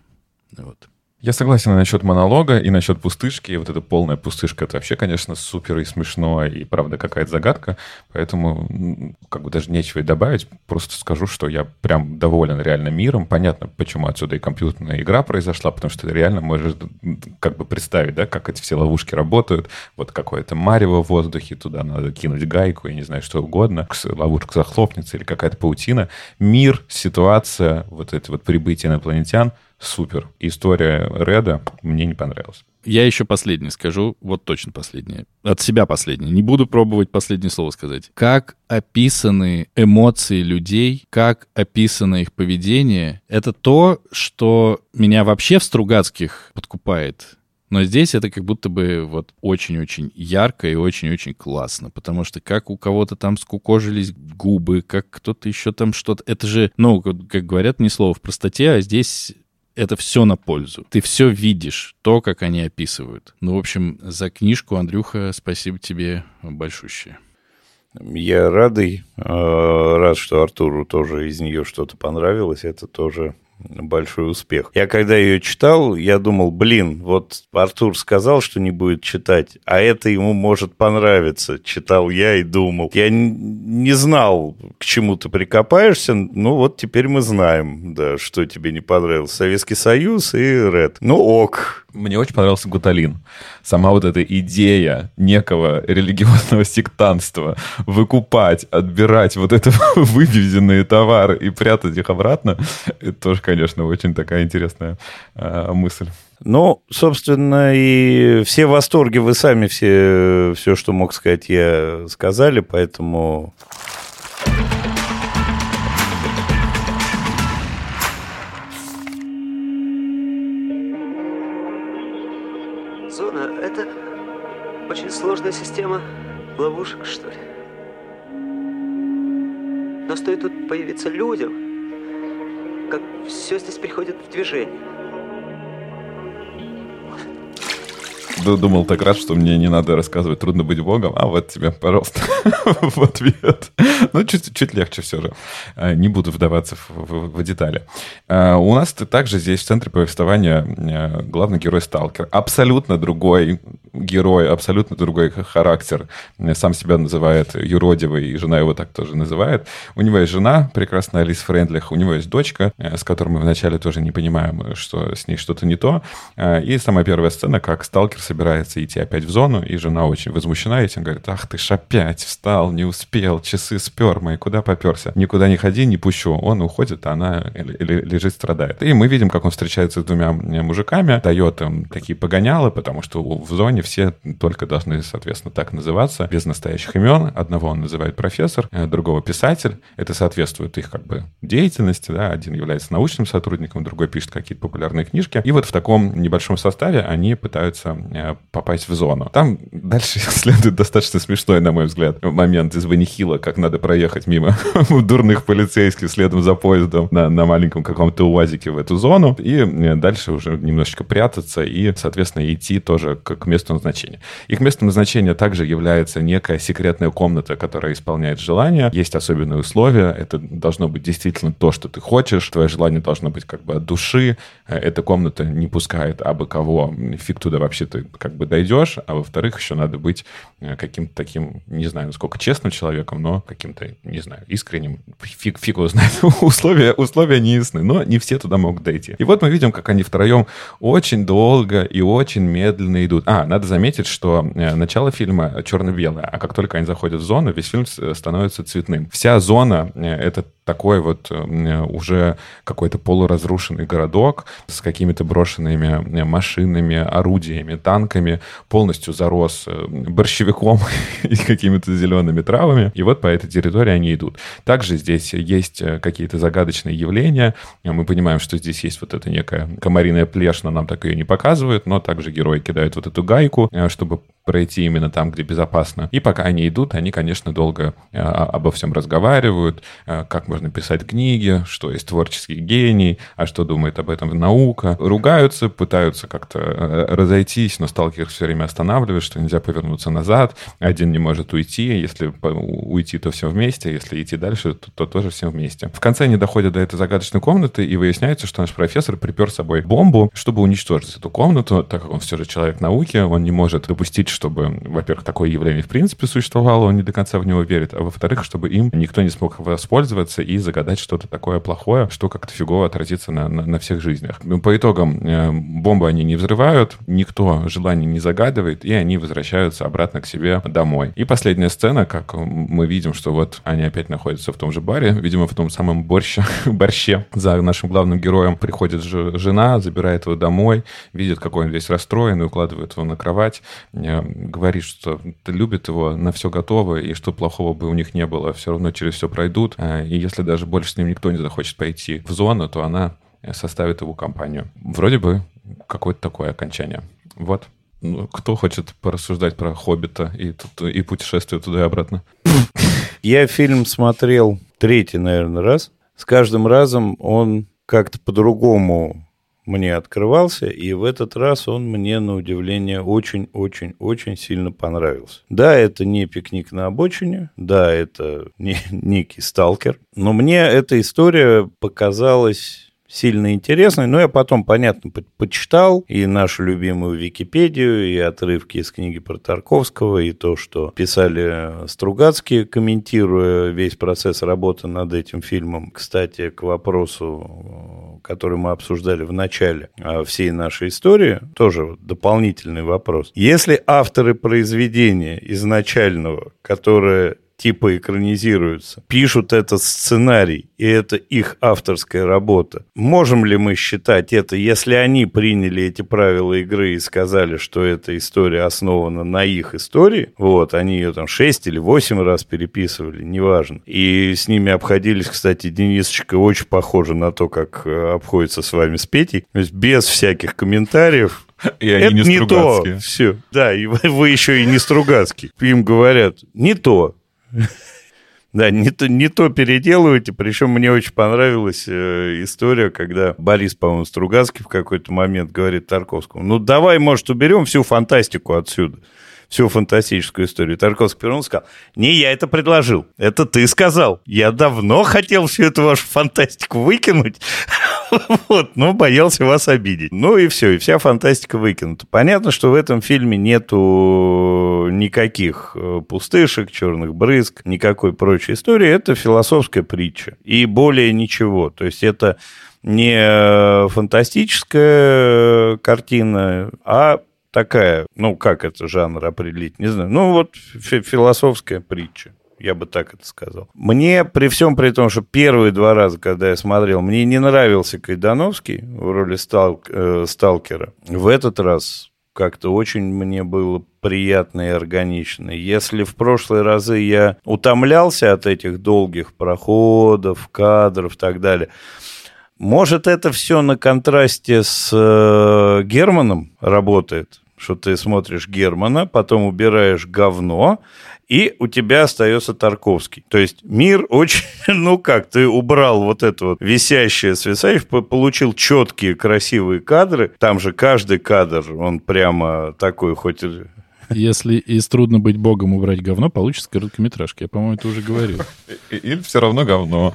[SPEAKER 1] Вот.
[SPEAKER 2] Я согласен насчет монолога и насчет пустышки. Вот эта полная пустышка, это вообще, конечно, супер и смешно, и правда какая-то загадка. Поэтому как бы даже нечего и добавить. Просто скажу, что я прям доволен реально миром. Понятно, почему отсюда и компьютерная игра произошла, потому что реально можешь как бы представить, да, как эти все ловушки работают. Вот какое-то марево в воздухе, туда надо кинуть гайку, я не знаю, что угодно. Ловушка захлопнется или какая-то паутина. Мир, ситуация, вот это вот прибытие инопланетян — супер. История Реда мне не понравилась.
[SPEAKER 1] Я еще последнее скажу, вот точно последнее. От себя последнее. Не буду пробовать последнее слово сказать. Как описаны эмоции людей, как описано их поведение, это то, что меня вообще в Стругацких подкупает. Но здесь это как будто бы вот очень-очень ярко и очень-очень классно, потому что как у кого-то там скукожились губы, как кто-то еще там что-то... Это же, ну, как говорят, не слово в простоте, а здесь это все на пользу. Ты все видишь, то, как они описывают. Ну, в общем, за книжку, Андрюха, спасибо тебе большущее.
[SPEAKER 3] Я радый, э, рад, что Артуру тоже из нее что-то понравилось. Это тоже большой успех. Я когда ее читал, я думал, блин, вот Артур сказал, что не будет читать, а это ему может понравиться. Читал я и думал. Я не знал, к чему ты прикопаешься, ну вот теперь мы знаем, да, что тебе не понравилось. Советский Союз и Ред. Ну ок,
[SPEAKER 2] мне очень понравился Гуталин. Сама вот эта идея некого религиозного сектанства выкупать, отбирать вот это вывезенные товары и прятать их обратно, это тоже, конечно, очень такая интересная э, мысль.
[SPEAKER 3] Ну, собственно, и все восторги вы сами все, все, что мог сказать, я сказали, поэтому
[SPEAKER 4] сложная система ловушек, что ли. Но стоит тут появиться людям, как все здесь приходит в движение.
[SPEAKER 2] Думал так раз, что мне не надо рассказывать «Трудно быть богом», а вот тебе, пожалуйста, в ответ. Ну, чуть, чуть легче все же. А, не буду вдаваться в, в, в детали. А, у нас также здесь в центре повествования а, главный герой Сталкер. Абсолютно другой герой, абсолютно другой характер. Сам себя называет юродивый, и жена его так тоже называет. У него есть жена, прекрасная Алис Френдлих, у него есть дочка, с которой мы вначале тоже не понимаем, что с ней что-то не то. И самая первая сцена, как Сталкер собирается идти опять в зону, и жена очень возмущена этим, говорит, ах ты ж опять встал, не успел, часы спер мои, куда поперся? Никуда не ходи, не пущу. Он уходит, а она лежит, страдает. И мы видим, как он встречается с двумя мужиками, дает им такие погонялы, потому что в зоне все только должны, соответственно, так называться, без настоящих имен. Одного он называет профессор, э, другого писатель. Это соответствует их как бы деятельности, да, один является научным сотрудником, другой пишет какие-то популярные книжки. И вот в таком небольшом составе они пытаются э, попасть в зону. Там дальше следует достаточно смешной, на мой взгляд, момент из Ванихила, как надо проехать мимо дурных полицейских следом за поездом на, на маленьком каком-то УАЗике в эту зону. И э, дальше уже немножечко прятаться и, соответственно, идти тоже к, месту назначения. Их местом назначения также является некая секретная комната, которая исполняет желания. Есть особенные условия. Это должно быть действительно то, что ты хочешь. Твое желание должно быть как бы от души. Э, эта комната не пускает абы кого. Фиг туда вообще ты как бы дойдешь, а во-вторых, еще надо быть э, каким-то таким, не знаю, насколько честным человеком, но каким-то, не знаю, искренним. Фиг, фиг его условия, условия не ясны, но не все туда могут дойти. И вот мы видим, как они втроем очень долго и очень медленно идут. А, надо заметить, что э, начало фильма черно-белое, а как только они заходят в зону, весь фильм становится цветным. Вся зона — это такой вот уже какой-то полуразрушенный городок с какими-то брошенными машинами, орудиями, танками, полностью зарос э, борщевиком и какими-то зелеными травами. И вот по этой территории они идут. Также здесь есть э, какие-то загадочные явления. Мы понимаем, что здесь есть вот эта некая комариная плешь, но нам так ее не показывают, но также герои кидают вот эту гайку, э, чтобы пройти именно там, где безопасно. И пока они идут, они, конечно, долго обо всем разговаривают, как можно писать книги, что есть творческий гений, а что думает об этом наука. Ругаются, пытаются как-то разойтись, но сталкер все время останавливает, что нельзя повернуться назад, один не может уйти, если уйти, то все вместе, если идти дальше, то, то тоже всем вместе. В конце они доходят до этой загадочной комнаты, и выясняется, что наш профессор припер с собой бомбу, чтобы уничтожить эту комнату, так как он все же человек науки, он не может допустить, чтобы, во-первых, такое явление в принципе существовало, он не до конца в него верит, а во-вторых, чтобы им никто не смог воспользоваться и загадать что-то такое плохое, что как-то фигово отразится на, на, на всех жизнях. Ну, по итогам э, бомбы они не взрывают, никто желаний не загадывает, и они возвращаются обратно к себе домой. И последняя сцена, как мы видим, что вот они опять находятся в том же баре, видимо, в том самом борще, борще за нашим главным героем приходит жена, забирает его домой, видит, какой он весь расстроен, и укладывает его на кровать, э, говорит, что любит его, на все готово, и что плохого бы у них не было, все равно через все пройдут, э, и если даже больше с ним никто не захочет пойти в зону, то она составит его компанию. Вроде бы какое-то такое окончание. Вот. Ну, кто хочет порассуждать про Хоббита и, и путешествие туда и обратно?
[SPEAKER 3] Я фильм смотрел третий, наверное, раз. С каждым разом он как-то по-другому мне открывался, и в этот раз он мне, на удивление, очень-очень-очень сильно понравился. Да, это не пикник на обочине, да, это не некий сталкер, но мне эта история показалась сильно интересный, но я потом, понятно, почитал и нашу любимую Википедию, и отрывки из книги про Тарковского, и то, что писали Стругацкие, комментируя весь процесс работы над этим фильмом. Кстати, к вопросу, который мы обсуждали в начале всей нашей истории, тоже дополнительный вопрос. Если авторы произведения изначального, которое типа экранизируются, пишут этот сценарий, и это их авторская работа. Можем ли мы считать это, если они приняли эти правила игры и сказали, что эта история основана на их истории, вот, они ее там 6 или 8 раз переписывали, неважно, и с ними обходились, кстати, Денисочка очень похоже на то, как э, обходится с вами с Петей, то есть без всяких комментариев,
[SPEAKER 2] и они
[SPEAKER 3] это
[SPEAKER 2] не,
[SPEAKER 3] не то. Все. Да, и вы еще и не Стругацкий. Им говорят, не то. Да, не то, не то переделываете. Причем мне очень понравилась э, история, когда Борис, по-моему, Стругацкий в какой-то момент говорит Тарковскому, ну давай, может, уберем всю фантастику отсюда всю фантастическую историю. Тарковский Перун сказал, не я это предложил, это ты сказал. Я давно хотел всю эту вашу фантастику выкинуть, вот, но боялся вас обидеть. Ну и все, и вся фантастика выкинута. Понятно, что в этом фильме нету никаких э, пустышек, черных брызг, никакой прочей истории. Это философская притча. И более ничего. То есть это не фантастическая картина, а такая, ну, как это жанр определить, не знаю. Ну, вот философская притча. Я бы так это сказал. Мне, при всем при том, что первые два раза, когда я смотрел, мне не нравился Кайдановский в роли стал, э, сталкера. В этот раз как-то очень мне было приятно и органично. Если в прошлые разы я утомлялся от этих долгих проходов, кадров и так далее, может, это все на контрасте с э, Германом работает? Что ты смотришь Германа, потом убираешь говно, и у тебя остается Тарковский. То есть мир очень, ну как, ты убрал вот это вот висящее, свисающее, получил четкие, красивые кадры. Там же каждый кадр, он прямо такой, хоть
[SPEAKER 1] если из «Трудно быть богом» убрать говно, получится короткометражка. Я, по-моему, это уже говорил.
[SPEAKER 2] Или все равно говно.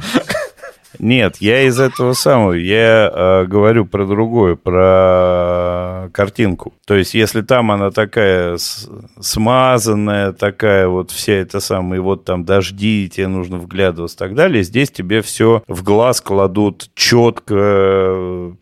[SPEAKER 3] Нет, я из этого самого, я э, говорю про другое, про картинку. То есть, если там она такая смазанная, такая вот вся эта самая, и вот там дожди, тебе нужно вглядываться и так далее, здесь тебе все в глаз кладут четко,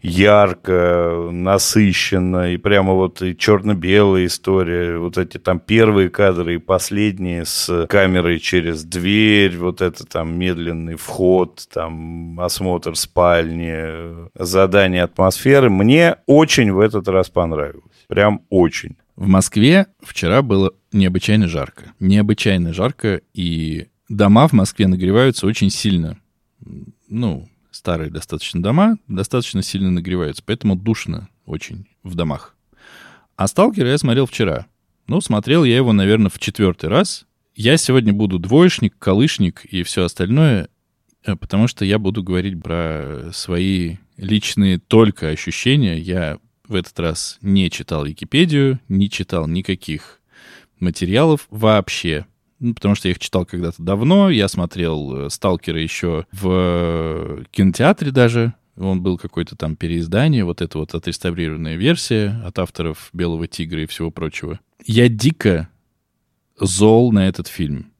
[SPEAKER 3] ярко, насыщенно, и прямо вот и черно-белая история, вот эти там первые кадры и последние с камерой через дверь, вот это там медленный вход, там осмотр спальни, задание атмосферы. Мне очень в этот раз понравилось. Прям очень.
[SPEAKER 1] В Москве вчера было необычайно жарко. Необычайно жарко, и дома в Москве нагреваются очень сильно. Ну, старые достаточно дома достаточно сильно нагреваются, поэтому душно очень в домах. А «Сталкер» я смотрел вчера. Ну, смотрел я его, наверное, в четвертый раз. Я сегодня буду двоечник, колышник и все остальное, э, потому что я буду говорить про свои личные только ощущения. Я в этот раз не читал Википедию, не читал никаких материалов вообще. Ну, потому что я их читал когда-то давно. Я смотрел э, «Сталкера» еще в э, кинотеатре даже. Он был какой-то там переиздание, вот это вот отреставрированная версия от авторов «Белого тигра» и всего прочего. Я дико зол на этот фильм.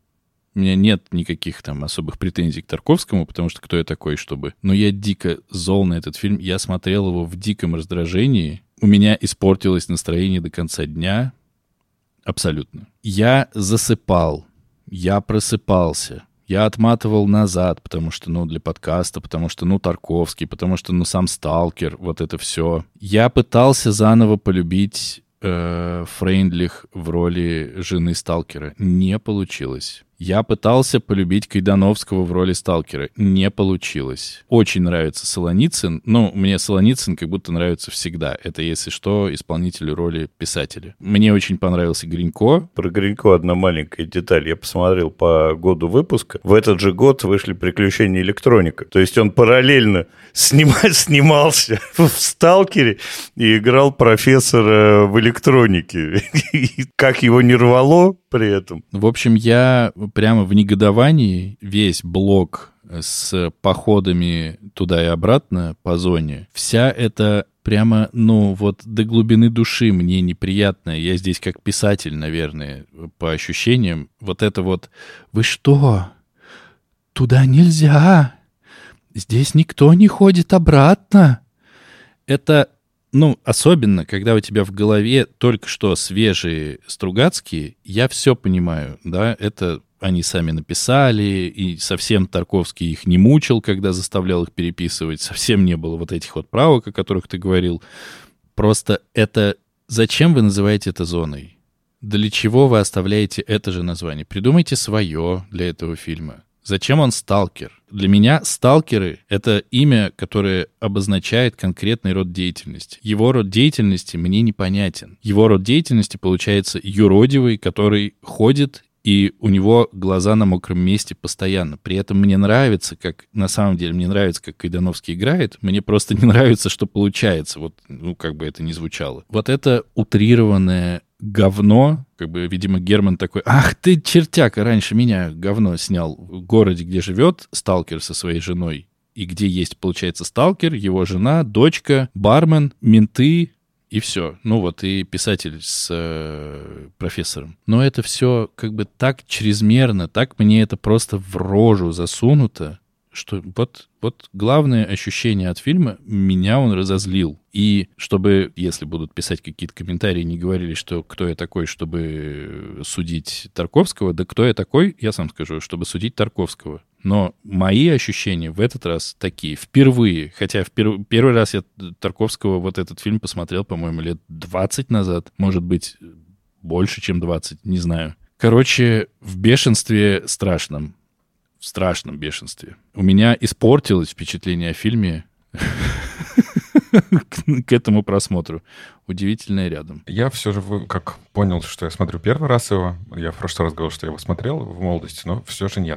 [SPEAKER 1] У меня нет никаких там особых претензий к Тарковскому, потому что кто я такой, чтобы... Но я дико зол на этот фильм. Я смотрел его в диком раздражении. У меня испортилось настроение до конца дня. Абсолютно. Я засыпал я просыпался, я отматывал назад, потому что, ну, для подкаста, потому что, ну, Тарковский, потому что, ну, сам Сталкер, вот это все. Я пытался заново полюбить э, Фрейндлих в роли жены Сталкера. Не получилось. Я пытался полюбить Кайдановского в роли сталкера. Не получилось. Очень нравится Солоницын. Ну, мне Солоницын как будто нравится всегда. Это, если что, исполнитель роли писателя. Мне очень понравился Гринько.
[SPEAKER 3] Про Гринько одна маленькая деталь. Я посмотрел по году выпуска. В этот же год вышли «Приключения электроника». То есть он параллельно снимать, снимался в «Сталкере» и играл профессора в электронике. Как его не рвало при этом.
[SPEAKER 1] В общем, я прямо в негодовании весь блок с походами туда и обратно по зоне, вся эта прямо, ну, вот до глубины души мне неприятно. Я здесь как писатель, наверное, по ощущениям. Вот это вот, вы что, туда нельзя, здесь никто не ходит обратно. Это ну, особенно, когда у тебя в голове только что свежие Стругацкие, я все понимаю, да, это они сами написали, и совсем Тарковский их не мучил, когда заставлял их переписывать, совсем не было вот этих вот правок, о которых ты говорил. Просто это... Зачем вы называете это зоной? Для чего вы оставляете это же название? Придумайте свое для этого фильма. Зачем он сталкер? Для меня сталкеры — это имя, которое обозначает конкретный род деятельности. Его род деятельности мне непонятен. Его род деятельности получается юродивый, который ходит и у него глаза на мокром месте постоянно. При этом мне нравится, как на самом деле мне нравится, как Кайдановский играет. Мне просто не нравится, что получается. Вот, ну, как бы это ни звучало. Вот это утрированное говно, как бы, видимо, Герман такой, ах ты, чертяка, раньше меня говно снял в городе, где живет сталкер со своей женой, и где есть, получается, сталкер, его жена, дочка, бармен, менты, и все. Ну вот, и писатель с э, профессором. Но это все как бы так чрезмерно, так мне это просто в рожу засунуто, что вот, вот главное ощущение от фильма, меня он разозлил. И чтобы, если будут писать какие-то комментарии, не говорили, что кто я такой, чтобы судить Тарковского, да кто я такой, я сам скажу, чтобы судить Тарковского. Но мои ощущения в этот раз такие, впервые, хотя в пер, первый раз я Тарковского вот этот фильм посмотрел, по-моему, лет 20 назад, может быть, больше, чем 20, не знаю. Короче, в бешенстве страшном в страшном бешенстве. У меня испортилось впечатление о фильме к этому просмотру. удивительное рядом.
[SPEAKER 2] Я все же, как понял, что я смотрю первый раз его, я в прошлый раз говорил, что я его смотрел в молодости, но все же у меня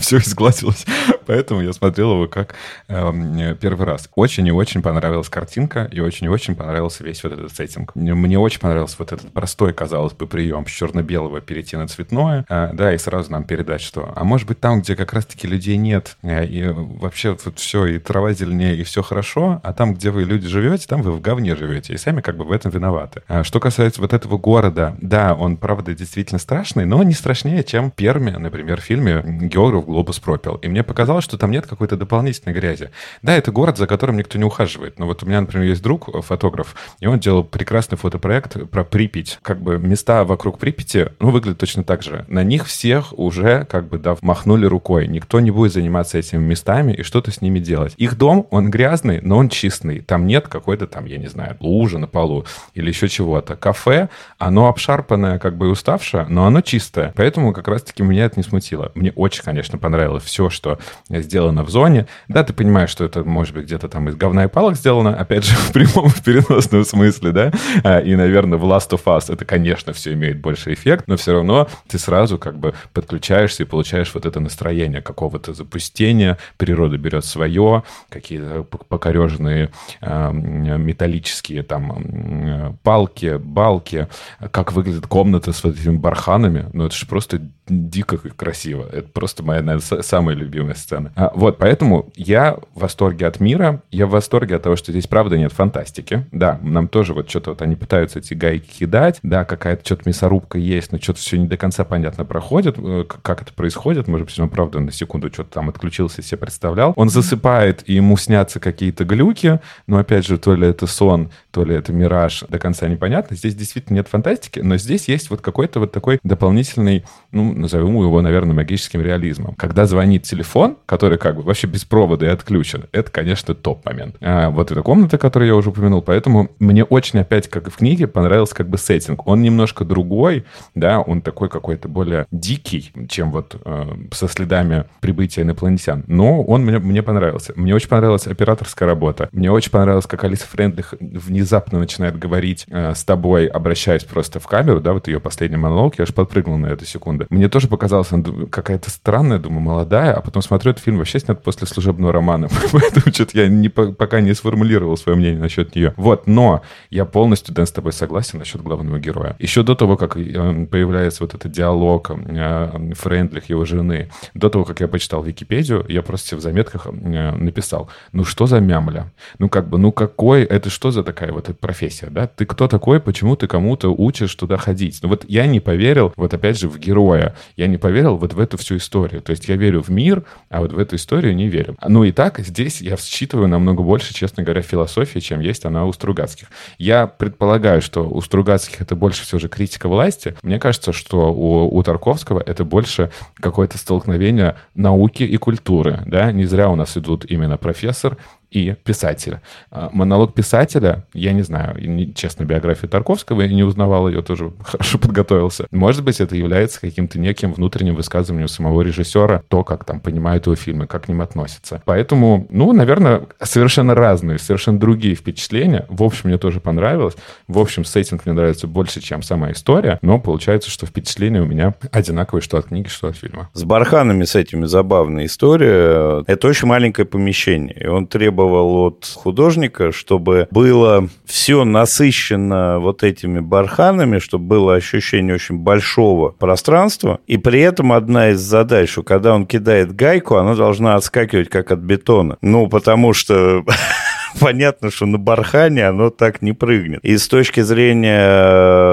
[SPEAKER 2] все изгладилось, поэтому я смотрел его как э, первый раз. Очень и очень понравилась картинка, и очень и очень понравился весь вот этот сеттинг. Мне очень понравился вот этот простой, казалось бы, прием с черно-белого перейти на цветное, э, да, и сразу нам передать, что, а может быть там, где как раз-таки людей нет, э, и вообще вот все, и трава зеленее, и все хорошо, а там, где вы люди живете, там вы в говне живете, и сами как бы в этом виноваты. А что касается вот этого города, да, он, правда, действительно страшный, но не страшнее, чем Перми, например, в фильме «Географ глобус пропил». И мне показалось, что там нет какой-то дополнительной грязи. Да, это город, за которым никто не ухаживает. Но вот у меня, например, есть друг, фотограф, и он делал прекрасный фотопроект про Припять. Как бы места вокруг Припяти, ну, выглядят точно так же. На них всех уже как бы, да, махнули рукой. Никто не будет заниматься этими местами и что-то с ними делать. Их дом, он грязный, но он чистый. Там нет какой-то там, я не знаю, лужи на полу или еще чего-то. Кафе, оно обшарпанное, как бы уставшее, но оно чистое. Поэтому как раз-таки меня это не смутило. Мне очень, конечно, понравилось все, что сделано в зоне. Да, ты понимаешь, что это может быть где-то там из говна и палок сделано, опять же, в прямом и переносном смысле, да, а, и, наверное, в Last of Us это, конечно, все имеет больше эффект, но все равно ты сразу как бы подключаешься и получаешь вот это настроение какого-то запустения, природа берет свое, какие-то покореженные э, металлические там палки, балки, как выглядит комната с вот этими барханами, ну это же просто дико красиво. Это просто моя, наверное, самая любимая сцена. А, вот, поэтому я в восторге от мира, я в восторге от того, что здесь, правда, нет фантастики. Да, нам тоже вот что-то вот они пытаются эти гайки кидать, да, какая-то что-то мясорубка есть, но что-то все не до конца понятно проходит, э, как это происходит. Может быть, он, правда, на секунду что-то там отключился себе представлял. Он засыпает, и ему снятся какие-то глюки, но, опять же, то ли это сон, то ли это мираж, до конца непонятно. Здесь действительно нет фантастики, но здесь есть вот какой-то вот такой дополнительный, ну, назовем его, наверное, магическим реализмом. Когда звонит телефон, который как бы вообще без провода и отключен, это, конечно, топ-момент. А вот эта комната, которую я уже упомянул, поэтому мне очень опять, как и в книге, понравился как бы сеттинг. Он немножко другой, да, он такой какой-то более дикий, чем вот э, со следами прибытия инопланетян. Но он мне, мне понравился. Мне очень понравилась операторская работа. Мне очень понравилось, как Алиса Френдлих внезапно начинает говорить э, с тобой, обращаясь просто в камеру, да, вот ее последний монолог, я аж подпрыгнул на эту секунду. Мне тоже показалось, она какая-то странная, думаю, молодая, а потом смотрю, этот фильм вообще снят после служебного романа, поэтому что-то я не, пока не сформулировал свое мнение насчет нее. Вот, но я полностью, Дэн, с тобой согласен насчет главного героя. Еще до того, как э, появляется вот этот диалог э, Френдлих, его жены, до того, как я почитал Википедию, я просто в заметках э, написал, ну что за мямля? Ну как бы, ну какой, это что за такая вот профессия, да? Ты кто такой, почему ты кому-то учишь туда ходить? Ну вот я не поверил, вот опять же, в героя. Я не поверил вот в эту всю историю. То есть я верю в мир, а вот в эту историю не верю. Ну и так, здесь я считываю намного больше, честно говоря, философии, чем есть она у Стругацких. Я предполагаю, что у Стругацких это больше все же критика власти. Мне кажется, что у, у Тарковского это больше какое-то столкновение науки и культуры. Да? Не зря у нас идут именно профессор и писателя. А, монолог писателя, я не знаю, честно, биографию Тарковского, я не узнавал ее, тоже хорошо подготовился. Может быть, это является каким-то неким внутренним высказыванием самого режиссера, то, как там понимают его фильмы, как к ним относятся. Поэтому, ну, наверное, совершенно разные, совершенно другие впечатления. В общем, мне тоже понравилось. В общем, сеттинг мне нравится больше, чем сама история, но получается, что впечатления у меня одинаковые, что от книги, что от фильма.
[SPEAKER 3] С барханами с этими забавная история. Это очень маленькое помещение, и он требует требовал от художника, чтобы было все насыщено вот этими барханами, чтобы было ощущение очень большого пространства. И при этом одна из задач, что когда он кидает гайку, она должна отскакивать как от бетона. Ну, потому что понятно, что на бархане оно так не прыгнет. И с точки зрения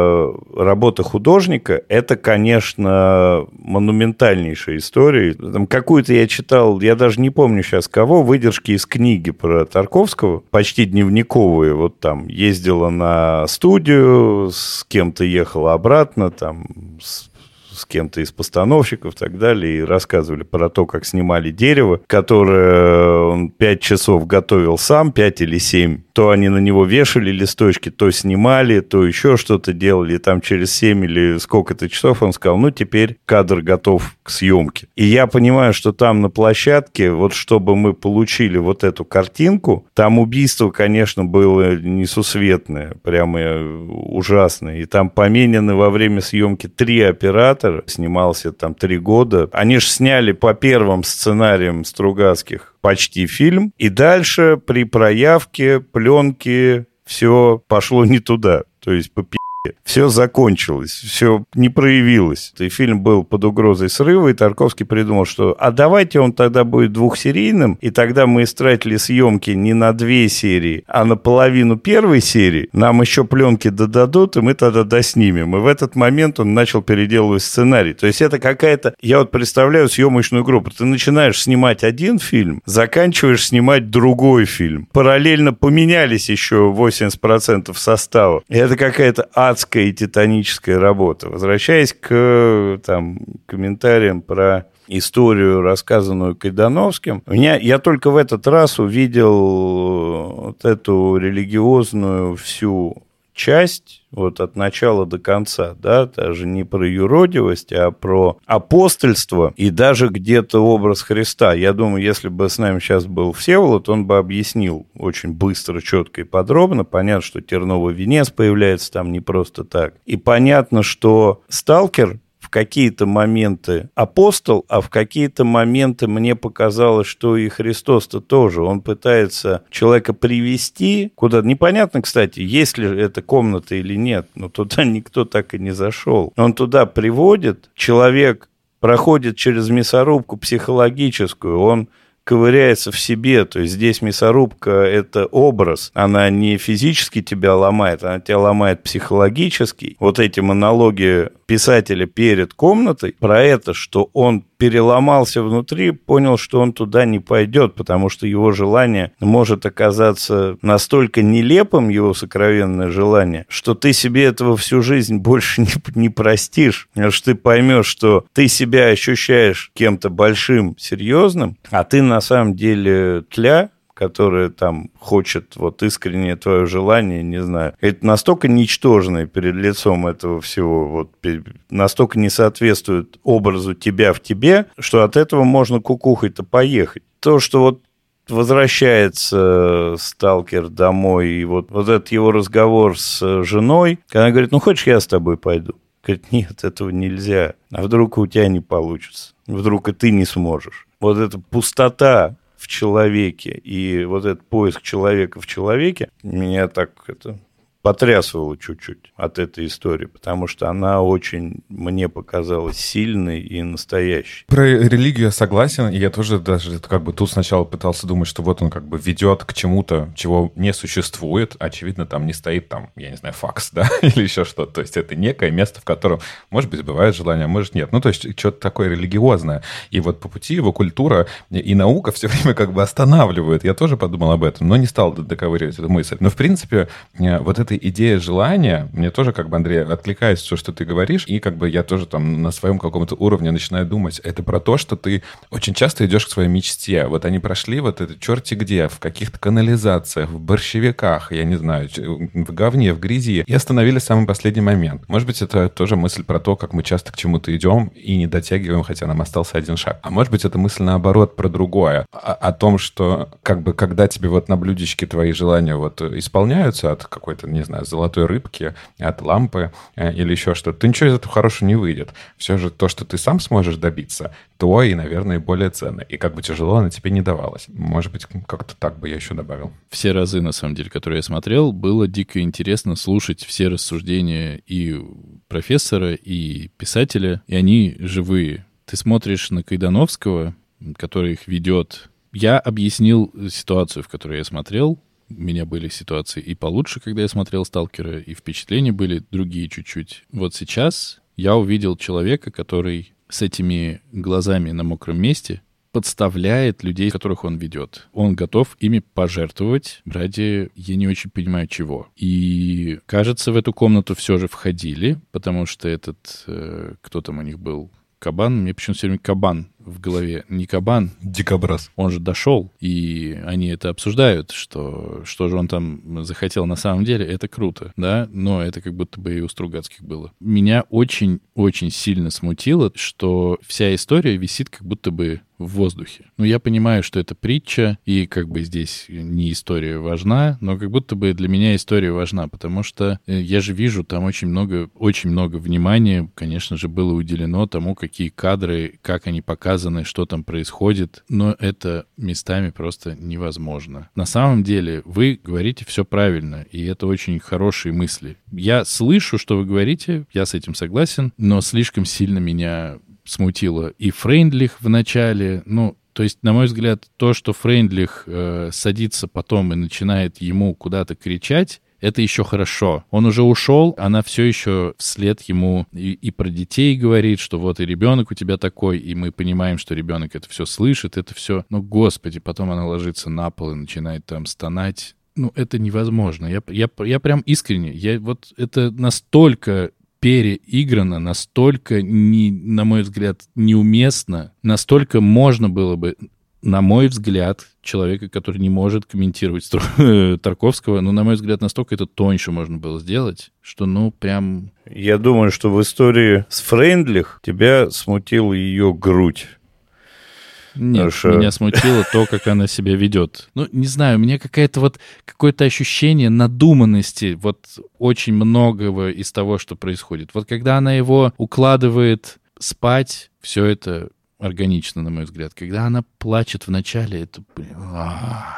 [SPEAKER 3] работы художника, это, конечно, монументальнейшая история. Там какую-то я читал, я даже не помню сейчас кого, выдержки из книги про Тарковского, почти дневниковые. Вот там ездила на студию, с кем-то ехала обратно, там с с кем-то из постановщиков и так далее, и рассказывали про то, как снимали дерево, которое он пять часов готовил сам, пять или семь. То они на него вешали листочки, то снимали, то еще что-то делали. И там через семь или сколько-то часов он сказал, ну, теперь кадр готов к съемке. И я понимаю, что там на площадке, вот чтобы мы получили вот эту картинку, там убийство, конечно, было несусветное, прямо ужасное. И там поменены во время съемки три оператора, снимался там три года. Они же сняли по первым сценариям Стругацких почти фильм, и дальше при проявке пленки все пошло не туда. То есть по все закончилось, все не проявилось. И фильм был под угрозой срыва, и Тарковский придумал, что а давайте он тогда будет двухсерийным, и тогда мы истратили съемки не на две серии, а на половину первой серии. Нам еще пленки додадут, и мы тогда доснимем. И в этот момент он начал переделывать сценарий. То есть это какая-то... Я вот представляю съемочную группу. Ты начинаешь снимать один фильм, заканчиваешь снимать другой фильм. Параллельно поменялись еще 80% состава. И это какая-то ад адская и титаническая работа. Возвращаясь к там, комментариям про историю, рассказанную Кайдановским, меня, я только в этот раз увидел вот эту религиозную всю часть вот от начала до конца, да, даже не про юродивость, а про апостольство и даже где-то образ Христа. Я думаю, если бы с нами сейчас был Всеволод, он бы объяснил очень быстро, четко и подробно. Понятно, что терновый венец появляется там не просто так. И понятно, что сталкер в какие-то моменты апостол, а в какие-то моменты мне показалось, что и Христос-то тоже. Он пытается человека привести куда Непонятно, кстати, есть ли эта комната или нет, но туда никто так и не зашел. Он туда приводит, человек проходит через мясорубку психологическую, он ковыряется в себе. То есть здесь мясорубка – это образ. Она не физически тебя ломает, она тебя ломает психологически. Вот эти монологи писателя перед комнатой про это, что он переломался внутри, понял, что он туда не пойдет, потому что его желание может оказаться настолько нелепым, его сокровенное желание, что ты себе этого всю жизнь больше не, не простишь, что ты поймешь, что ты себя ощущаешь кем-то большим, серьезным, а ты на самом деле тля, которая там хочет вот искреннее твое желание, не знаю. Это настолько ничтожное перед лицом этого всего, вот настолько не соответствует образу тебя в тебе, что от этого можно кукухой-то поехать. То, что вот возвращается сталкер домой, и вот, вот этот его разговор с женой, когда она говорит, ну, хочешь, я с тобой пойду? Говорит, нет, этого нельзя. А вдруг у тебя не получится? Вдруг и ты не сможешь? Вот эта пустота в человеке. И вот этот поиск человека в человеке меня так это потрясывало чуть-чуть от этой истории, потому что она очень мне показалась сильной и настоящей.
[SPEAKER 2] Про религию я согласен, и я тоже даже как бы тут сначала пытался думать, что вот он как бы ведет к чему-то, чего не существует, очевидно, там не стоит там, я не знаю, факс, да, или еще что-то, то есть это некое место, в котором, может быть, бывает желание, а может нет, ну, то есть что-то такое религиозное, и вот по пути его культура и наука все время как бы останавливают, я тоже подумал об этом, но не стал доковыривать эту мысль, но в принципе э, вот идея желания, мне тоже, как бы, Андрей, откликается все, что ты говоришь, и как бы я тоже там на своем каком-то уровне начинаю думать, это про то, что ты очень часто идешь к своей мечте. Вот они прошли вот это черти где, в каких-то канализациях, в борщевиках, я не знаю, в говне, в грязи, и остановились в самый последний момент. Может быть, это тоже мысль про то, как мы часто к чему-то идем и не дотягиваем, хотя нам остался один шаг. А может быть, это мысль наоборот про другое, о, о том, что как бы когда тебе вот на блюдечке твои желания вот исполняются от какой-то, не знаю, золотой рыбки, от лампы э, или еще что-то, то ничего из этого хорошего не выйдет. Все же то, что ты сам сможешь добиться, то и, наверное, более ценно. И как бы тяжело она тебе не давалась. Может быть, как-то так бы я еще добавил.
[SPEAKER 1] Все разы, на самом деле, которые я смотрел, было дико интересно слушать все рассуждения и профессора, и писателя, и они живые. Ты смотришь на Кайдановского, который их ведет. Я объяснил ситуацию, в которой я смотрел, у меня были ситуации и получше, когда я смотрел «Сталкера», и впечатления были другие чуть-чуть. Вот сейчас я увидел человека, который с этими глазами на мокром месте подставляет людей, которых он ведет. Он готов ими пожертвовать ради, я не очень понимаю, чего. И, кажется, в эту комнату все же входили, потому что этот, э, кто там у них был, Кабан, мне почему-то все время Кабан в голове. Не Кабан,
[SPEAKER 2] Дикобраз.
[SPEAKER 1] он же дошел, и они это обсуждают, что, что же он там захотел на самом деле, это круто, да, но это как будто бы и у Стругацких было. Меня очень-очень сильно смутило, что вся история висит как будто бы в воздухе. Ну, я понимаю, что это притча, и как бы здесь не история важна, но как будто бы для меня история важна, потому что э, я же вижу там очень много, очень много внимания, конечно же, было уделено тому, какие кадры, как они показаны, что там происходит, но это местами просто невозможно. На самом деле вы говорите все правильно, и это очень хорошие мысли. Я слышу, что вы говорите, я с этим согласен, но слишком сильно меня смутило и Фрейндлих в начале, ну, то есть, на мой взгляд, то, что Фрейндлих э, садится потом и начинает ему куда-то кричать, это еще хорошо. Он уже ушел, она все еще вслед ему и, и про детей говорит, что вот и ребенок у тебя такой, и мы понимаем, что ребенок это все слышит, это все. Но, господи, потом она ложится на пол и начинает там стонать. Ну, это невозможно. Я, я, я прям искренне, я вот это настолько переиграно, настолько, не, на мой взгляд, неуместно, настолько можно было бы, на мой взгляд, человека, который не может комментировать Стру- Тарковского, ну, на мой взгляд, настолько это тоньше можно было сделать, что, ну, прям...
[SPEAKER 3] Я думаю, что в истории с Фрейндлих тебя смутила ее грудь.
[SPEAKER 1] Нет,
[SPEAKER 3] Хорошо.
[SPEAKER 1] меня смутило то, как она себя ведет. Ну, не знаю, у меня какая-то вот какое-то ощущение надуманности вот очень многого из того, что происходит. Вот когда она его укладывает спать, все это органично, на мой взгляд. Когда она плачет в начале, это... блин, а.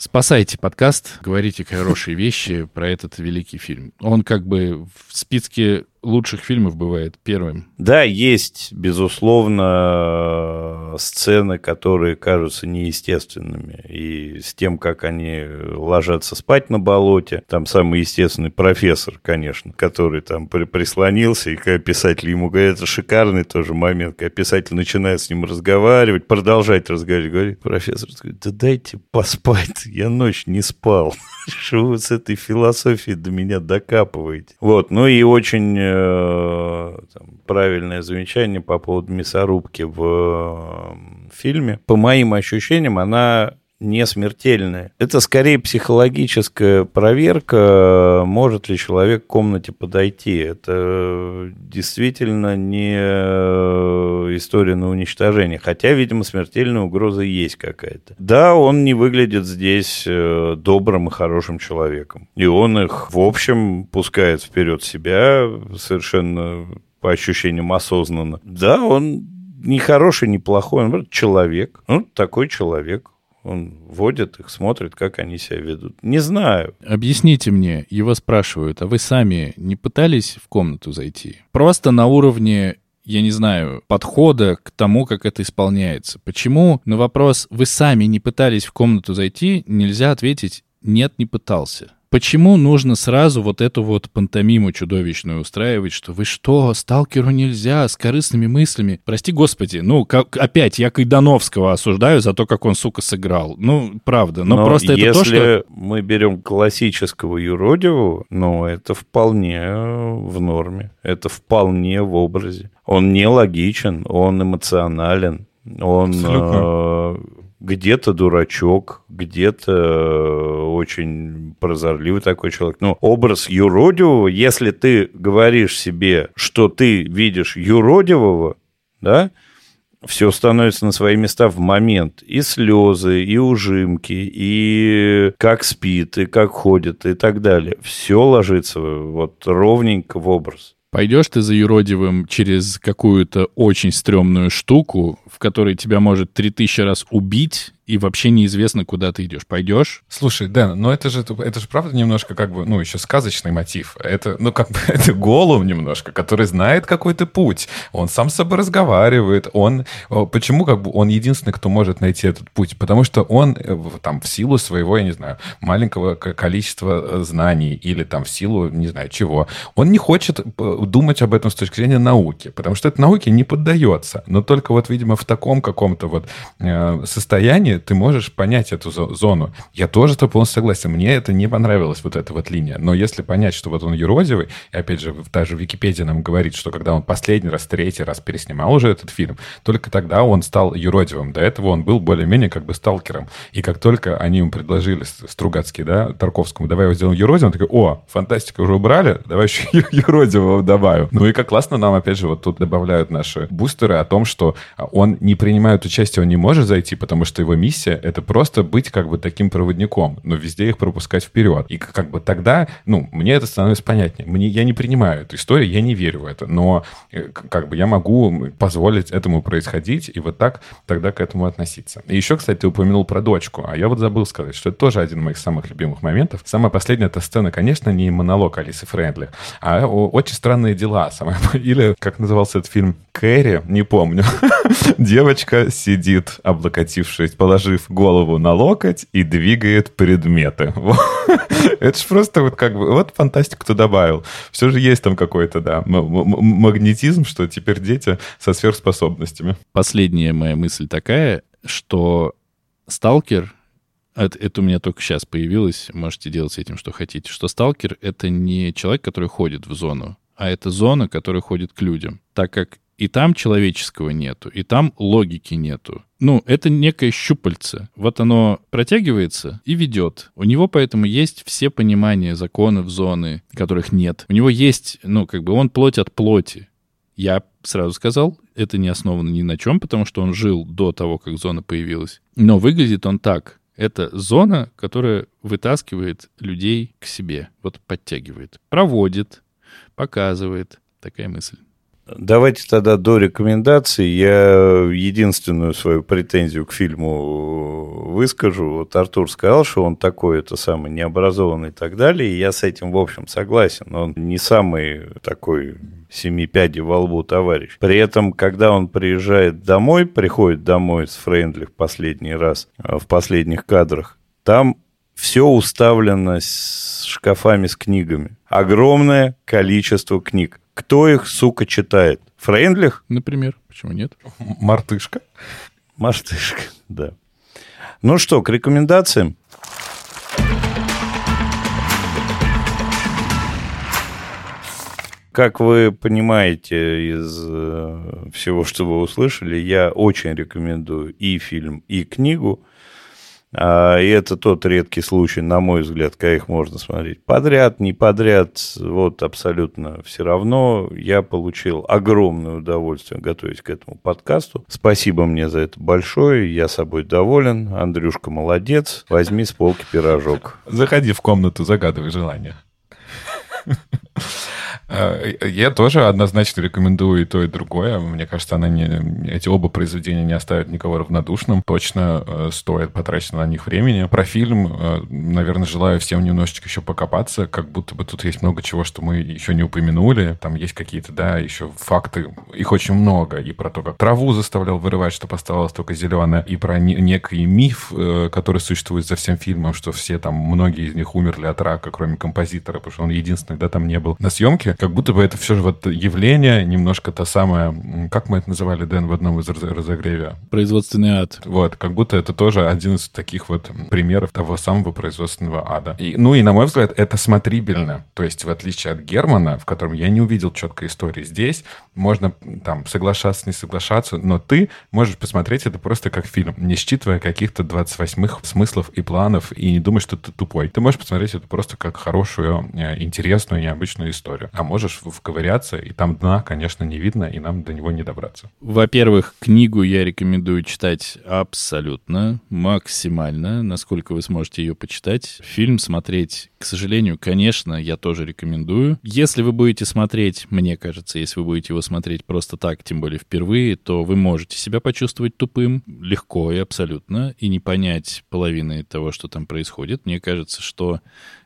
[SPEAKER 1] Спасайте подкаст, говорите хорошие вещи про этот великий фильм. Он как бы в списке лучших фильмов бывает первым.
[SPEAKER 3] Да, есть, безусловно, сцены, которые кажутся неестественными. И с тем, как они ложатся спать на болоте, там самый естественный профессор, конечно, который там при- прислонился, и когда писатель ему говорит, это шикарный тоже момент, когда писатель начинает с ним разговаривать, продолжать разговаривать, говорит, профессор, да дайте поспать, я ночь не спал. Что вы с этой философией до меня докапываете? Вот, ну и очень э, там, правильное замечание по поводу мясорубки в э, фильме. По моим ощущениям, она не смертельная. Это скорее психологическая проверка, может ли человек к комнате подойти. Это действительно не э, история на уничтожение. Хотя, видимо, смертельная угроза есть какая-то. Да, он не выглядит здесь э, добрым и хорошим человеком. И он их, в общем, пускает вперед себя совершенно по ощущениям осознанно. Да, он не хороший, не плохой, он человек. Ну, такой человек. Он водит их, смотрит, как они себя ведут. Не знаю.
[SPEAKER 1] Объясните мне, его спрашивают, а вы сами не пытались в комнату зайти? Просто на уровне я не знаю, подхода к тому, как это исполняется. Почему на вопрос «вы сами не пытались в комнату зайти» нельзя ответить «нет, не пытался». Почему нужно сразу вот эту вот пантомиму чудовищную устраивать, что вы что, сталкеру нельзя с корыстными мыслями? Прости господи, ну, как, опять, я Кайдановского осуждаю за то, как он, сука, сыграл. Ну, правда, но, просто это
[SPEAKER 3] если
[SPEAKER 1] то, что...
[SPEAKER 3] мы берем классического юродивого, ну, это вполне в норме. Это вполне в образе. Он не логичен, он эмоционален, он э, где-то дурачок, где-то э, очень прозорливый такой человек. Но образ юродивого, если ты говоришь себе, что ты видишь юродивого, да, все становится на свои места в момент. И слезы, и ужимки, и как спит, и как ходит, и так далее. Все ложится вот ровненько в образ.
[SPEAKER 1] Пойдешь ты за юродивым через какую-то очень стрёмную штуку, в которой тебя может три тысячи раз убить, и вообще неизвестно, куда ты идешь. Пойдешь?
[SPEAKER 2] Слушай, Дэн, но это же, это же правда немножко как бы, ну, еще сказочный мотив. Это, ну, как бы, это Голум немножко, который знает какой-то путь. Он сам с собой разговаривает. Он, почему как бы он единственный, кто может найти этот путь? Потому что он э, там в силу своего, я не знаю, маленького количества э, знаний или там в силу, не знаю, чего, он не хочет э, думать об этом с точки зрения науки, потому что это науке не поддается. Но только вот, видимо, в таком каком-то вот состоянии ты можешь понять эту зону. Я тоже-то полностью согласен. Мне это не понравилось, вот эта вот линия. Но если понять, что вот он юродивый, и опять же, даже Википедия нам говорит, что когда он последний раз, третий раз переснимал уже этот фильм, только тогда он стал юродивым. До этого он был более-менее как бы сталкером. И как только они ему предложили, Стругацкий, да, Тарковскому, давай его сделаем юродивым, он такой, о, фантастика уже убрали, давай еще юродивого добавим. Ну и как классно нам, опять же, вот тут добавляют наши бустеры о том, что он не принимает участие, он не может зайти, потому что его миссия — это просто быть как бы таким проводником, но везде их пропускать вперед. И как бы тогда, ну, мне это становится понятнее. Мне, я не принимаю эту историю, я не верю в это, но э, как бы я могу позволить этому происходить и вот так тогда к этому относиться. И еще, кстати, ты упомянул про дочку, а я вот забыл сказать, что это тоже один из моих самых любимых моментов. Самая последняя эта сцена, конечно, не монолог Алисы Френдли, а очень странные дела. Или, как назывался этот фильм, Кэрри, не помню. Девочка сидит, облокотившись, положив голову на локоть и двигает предметы. Это же просто вот как бы, вот фантастику кто добавил. Все же есть там какой-то, да, магнетизм, что теперь дети со сверхспособностями.
[SPEAKER 1] Последняя моя мысль такая, что сталкер это, это у меня только сейчас появилось, можете делать с этим, что хотите, что сталкер — это не человек, который ходит в зону, а это зона, которая ходит к людям. Так как и там человеческого нету, и там логики нету. Ну, это некое щупальце. Вот оно протягивается и ведет. У него поэтому есть все понимания законов зоны, которых нет. У него есть, ну, как бы он плоть от плоти. Я сразу сказал, это не основано ни на чем, потому что он жил до того, как зона появилась. Но выглядит он так. Это зона, которая вытаскивает людей к себе, вот подтягивает, проводит, показывает. Такая мысль.
[SPEAKER 3] Давайте тогда до рекомендаций. Я единственную свою претензию к фильму выскажу. Вот Артур сказал, что он такой, это самый необразованный и так далее. И я с этим, в общем, согласен. Он не самый такой семи пядей во лбу товарищ. При этом, когда он приезжает домой, приходит домой с Фрейндли в последний раз, а, в последних кадрах, там все уставлено с шкафами с книгами. Огромное количество книг. Кто их, сука, читает? Фрейндлих?
[SPEAKER 1] Например. Почему нет?
[SPEAKER 2] Мартышка.
[SPEAKER 3] Мартышка, да. Ну что, к рекомендациям? Как вы понимаете из э, всего, что вы услышали, я очень рекомендую и фильм, и книгу. А, и это тот редкий случай, на мой взгляд, когда их можно смотреть подряд, не подряд, вот абсолютно все равно. Я получил огромное удовольствие готовить к этому подкасту. Спасибо мне за это большое, я собой доволен. Андрюшка молодец, возьми с полки пирожок.
[SPEAKER 2] Заходи в комнату, загадывай желание. Э, я тоже однозначно рекомендую и то, и другое. Мне кажется, она не, эти оба произведения не оставят никого равнодушным. Точно э, стоит потратить на них времени. Про фильм, э, наверное, желаю всем немножечко еще покопаться, как будто бы тут есть много чего, что мы еще не упомянули. Там есть какие-то, да, еще факты. Их очень много. И про то, как траву заставлял вырывать, чтобы оставалось только зеленое. И про не, некий миф, который существует за всем фильмом, что все там, многие из них умерли от рака, кроме композитора, потому что он единственный, да, там не был на съемке как будто бы это все же вот явление, немножко то самое, как мы это называли, Дэн, в одном из разогреве?
[SPEAKER 1] Производственный ад.
[SPEAKER 2] Вот, как будто это тоже один из таких вот примеров того самого производственного ада. И, ну и, на мой взгляд, это смотрибельно. То есть, в отличие от Германа, в котором я не увидел четкой истории, здесь можно там соглашаться, не соглашаться, но ты можешь посмотреть это просто как фильм, не считывая каких-то 28-х смыслов и планов, и не думать, что ты тупой. Ты можешь посмотреть это просто как хорошую, э, интересную, необычную историю. А можешь вковыряться, и там дна, конечно, не видно, и нам до него не добраться.
[SPEAKER 1] Во-первых, книгу я рекомендую читать абсолютно, максимально, насколько вы сможете ее почитать. Фильм смотреть к сожалению, конечно, я тоже рекомендую. Если вы будете смотреть, мне кажется, если вы будете его смотреть просто так, тем более впервые, то вы можете себя почувствовать тупым легко и абсолютно, и не понять половины того, что там происходит. Мне кажется, что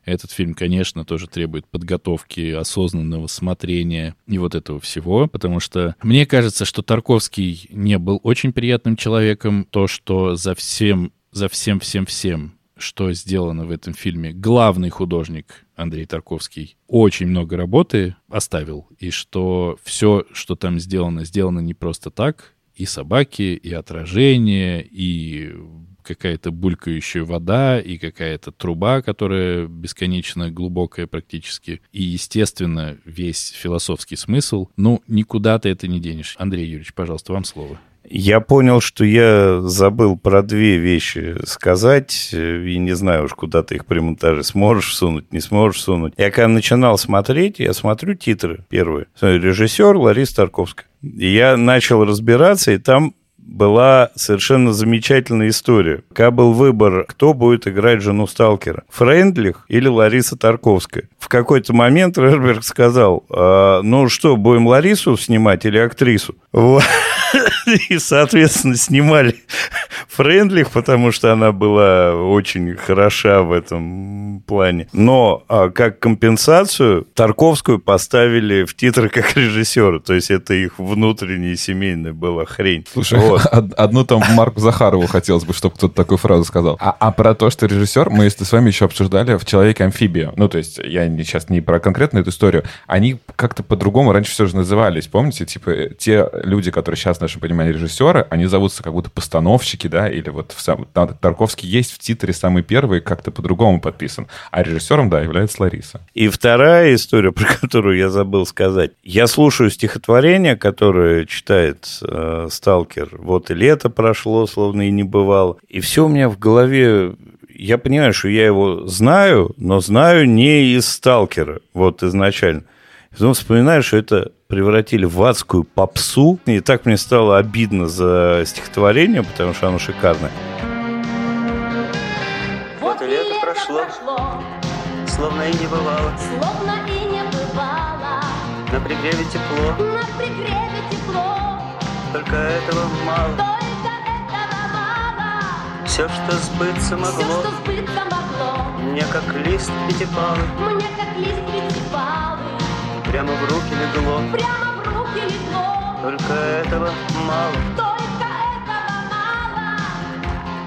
[SPEAKER 1] этот фильм, конечно, тоже требует подготовки, осознанного смотрения и вот этого всего, потому что мне кажется, что Тарковский не был очень приятным человеком. То, что за всем, за всем-всем-всем что сделано в этом фильме, главный художник Андрей Тарковский очень много работы оставил, и что все, что там сделано, сделано не просто так, и собаки, и отражение, и какая-то булькающая вода и какая-то труба, которая бесконечно глубокая практически. И, естественно, весь философский смысл. Ну, никуда ты это не денешь. Андрей Юрьевич, пожалуйста, вам слово.
[SPEAKER 3] Я понял, что я забыл про две вещи сказать, и не знаю уж, куда ты их при монтаже сможешь сунуть, не сможешь сунуть. Я когда начинал смотреть, я смотрю титры первые. Режиссер Лариса Тарковская. И я начал разбираться, и там была совершенно замечательная история. Когда был выбор, кто будет играть жену Сталкера, Френдлих или Лариса Тарковская. В какой-то момент Рерберг сказал, а, ну что, будем Ларису снимать или актрису? И, соответственно, снимали Френдлих, потому что она была очень хороша в этом плане. Но а, как компенсацию Тарковскую поставили в титры как режиссера. То есть это их внутренняя семейная была хрень.
[SPEAKER 2] Слушай, вот. одну там Марку Захарову хотелось бы, чтобы кто-то такую фразу сказал. А, а про то, что режиссер, мы с вами еще обсуждали в «Человеке-амфибия». Ну, то есть я сейчас не про конкретную эту историю. Они как-то по-другому раньше все же назывались. Помните, типа те люди, которые сейчас, в нашем понимании, режиссеры, они зовутся как будто постановщики, да, или вот в сам... Тарковский есть в титре самый первый, как-то по-другому подписан. А режиссером, да, является Лариса.
[SPEAKER 3] И вторая история, про которую я забыл сказать. Я слушаю стихотворение, которое читает э, Сталкер. Вот и лето прошло, словно и не бывало. И все у меня в голове я понимаю, что я его знаю, но знаю не из «Сталкера», вот изначально. Потом вспоминаю, что это превратили в адскую попсу. И так мне стало обидно за стихотворение, потому что оно шикарное.
[SPEAKER 4] Вот и лето прошло, словно и не бывало.
[SPEAKER 5] Словно и не бывало.
[SPEAKER 4] На пригреве тепло,
[SPEAKER 5] На пригреве тепло.
[SPEAKER 4] только этого мало.
[SPEAKER 5] Только этого мало.
[SPEAKER 4] Все, что сбыться
[SPEAKER 5] Все,
[SPEAKER 4] могло,
[SPEAKER 5] что сбыться могло.
[SPEAKER 4] мне как лист пятипалый,
[SPEAKER 5] Мне как лист пятипалый.
[SPEAKER 4] прямо в руки легло.
[SPEAKER 5] Прямо в руки легло.
[SPEAKER 4] Только этого мало.
[SPEAKER 5] Только этого мало.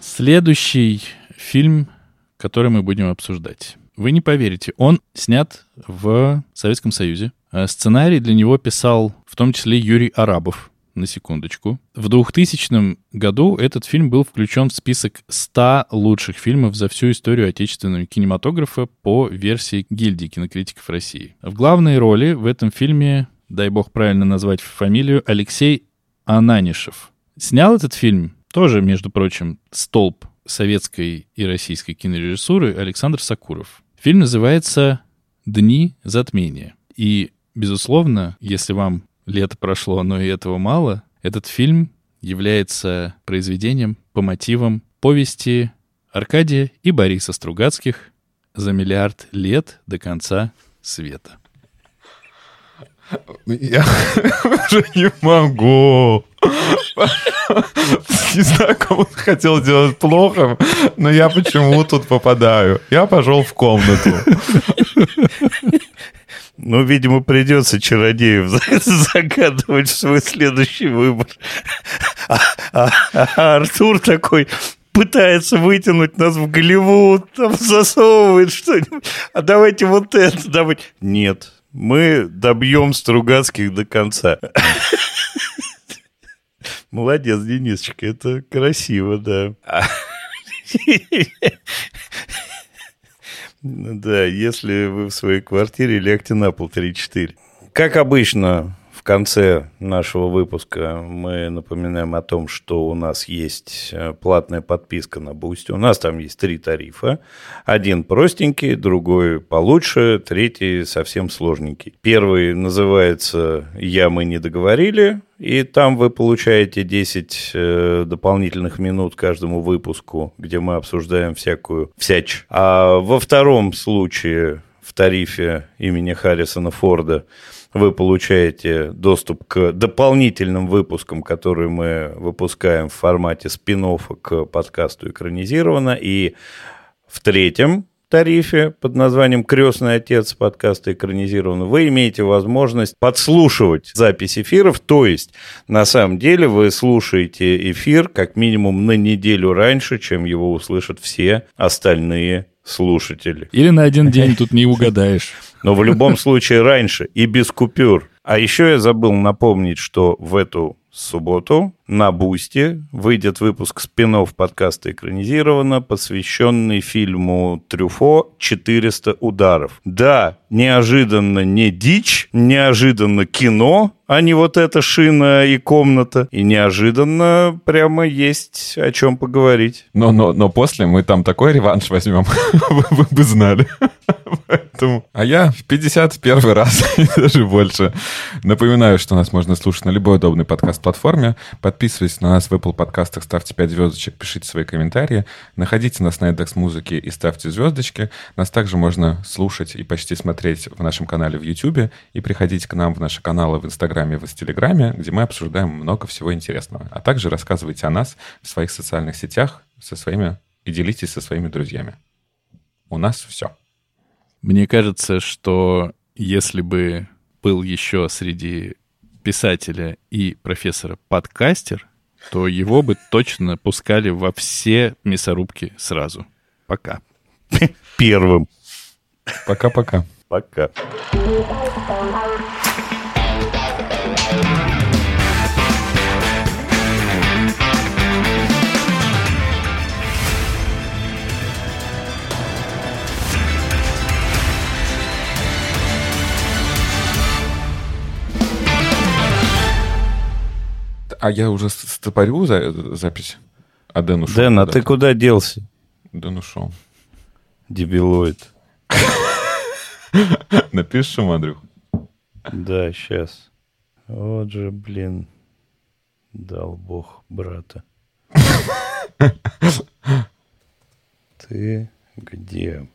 [SPEAKER 1] Следующий фильм, который мы будем обсуждать. Вы не поверите, он снят в Советском Союзе. А Сценарий для него писал в том числе Юрий Арабов, на секундочку. В 2000 году этот фильм был включен в список 100 лучших фильмов за всю историю отечественного кинематографа по версии гильдии кинокритиков России. В главной роли в этом фильме, дай бог правильно назвать фамилию, Алексей Ананишев. Снял этот фильм тоже, между прочим, столб советской и российской кинорежиссуры Александр Сакуров. Фильм называется «Дни затмения». И, безусловно, если вам лето прошло, но и этого мало, этот фильм является произведением по мотивам повести Аркадия и Бориса Стругацких «За миллиард лет до конца света».
[SPEAKER 2] Я уже не могу. Не знаю, кому хотел сделать плохо, но я почему тут попадаю. Я пошел в комнату.
[SPEAKER 3] Ну, видимо, придется чародеев загадывать в свой следующий выбор. А, а- а Артур такой пытается вытянуть нас в Голливуд, там засовывает что-нибудь. А давайте вот это, давайте. Нет, мы добьем Стругацких до конца. Молодец, Денисочка, это красиво, да. Да, если вы в своей квартире лягте на пол 3-4. Как обычно, в конце нашего выпуска мы напоминаем о том, что у нас есть э, платная подписка на Boosty. У нас там есть три тарифа. Один простенький, другой получше, третий совсем сложненький. Первый называется «Я, мы не договорили», и там вы получаете 10 э, дополнительных минут каждому выпуску, где мы обсуждаем всякую всячь. А во втором случае в тарифе имени Харрисона Форда вы получаете доступ к дополнительным выпускам, которые мы выпускаем в формате спин к подкасту экранизировано. И в третьем тарифе под названием «Крестный отец» подкаста экранизирован, вы имеете возможность подслушивать запись эфиров, то есть на самом деле вы слушаете эфир как минимум на неделю раньше, чем его услышат все остальные слушатели.
[SPEAKER 1] Или на один день тут не угадаешь.
[SPEAKER 3] Но в любом случае раньше и без купюр. А еще я забыл напомнить, что в эту субботу на Бусте выйдет выпуск спин подкаста «Экранизировано», посвященный фильму Трюфо «400 ударов». Да, неожиданно не дичь, неожиданно кино, а не вот эта шина и комната. И неожиданно прямо есть о чем поговорить.
[SPEAKER 2] Но, но, но после мы там такой реванш возьмем, вы бы знали. Поэтому... А я в 51 раз, и даже больше. Напоминаю, что нас можно слушать на любой удобной подкаст-платформе. Подписывайтесь на нас в Apple подкастах, ставьте 5 звездочек, пишите свои комментарии. Находите нас на Яндекс Музыке и ставьте звездочки. Нас также можно слушать и почти смотреть в нашем канале в YouTube. И приходите к нам в наши каналы в Инстаграме и в Телеграме, где мы обсуждаем много всего интересного. А также рассказывайте о нас в своих социальных сетях со своими и делитесь со своими друзьями. У нас все.
[SPEAKER 1] Мне кажется, что если бы был еще среди писателя и профессора подкастер, то его бы точно пускали во все мясорубки сразу. Пока.
[SPEAKER 3] Первым.
[SPEAKER 2] Пока-пока.
[SPEAKER 3] Пока.
[SPEAKER 2] А я уже стопорю за, запись. А Дэн ушел.
[SPEAKER 3] Дэн, а ты куда делся?
[SPEAKER 2] Дэн ушел.
[SPEAKER 3] Дебилоид.
[SPEAKER 2] Напишем, Андрюх.
[SPEAKER 3] Да, сейчас. Вот же, блин, дал бог брата. Ты где?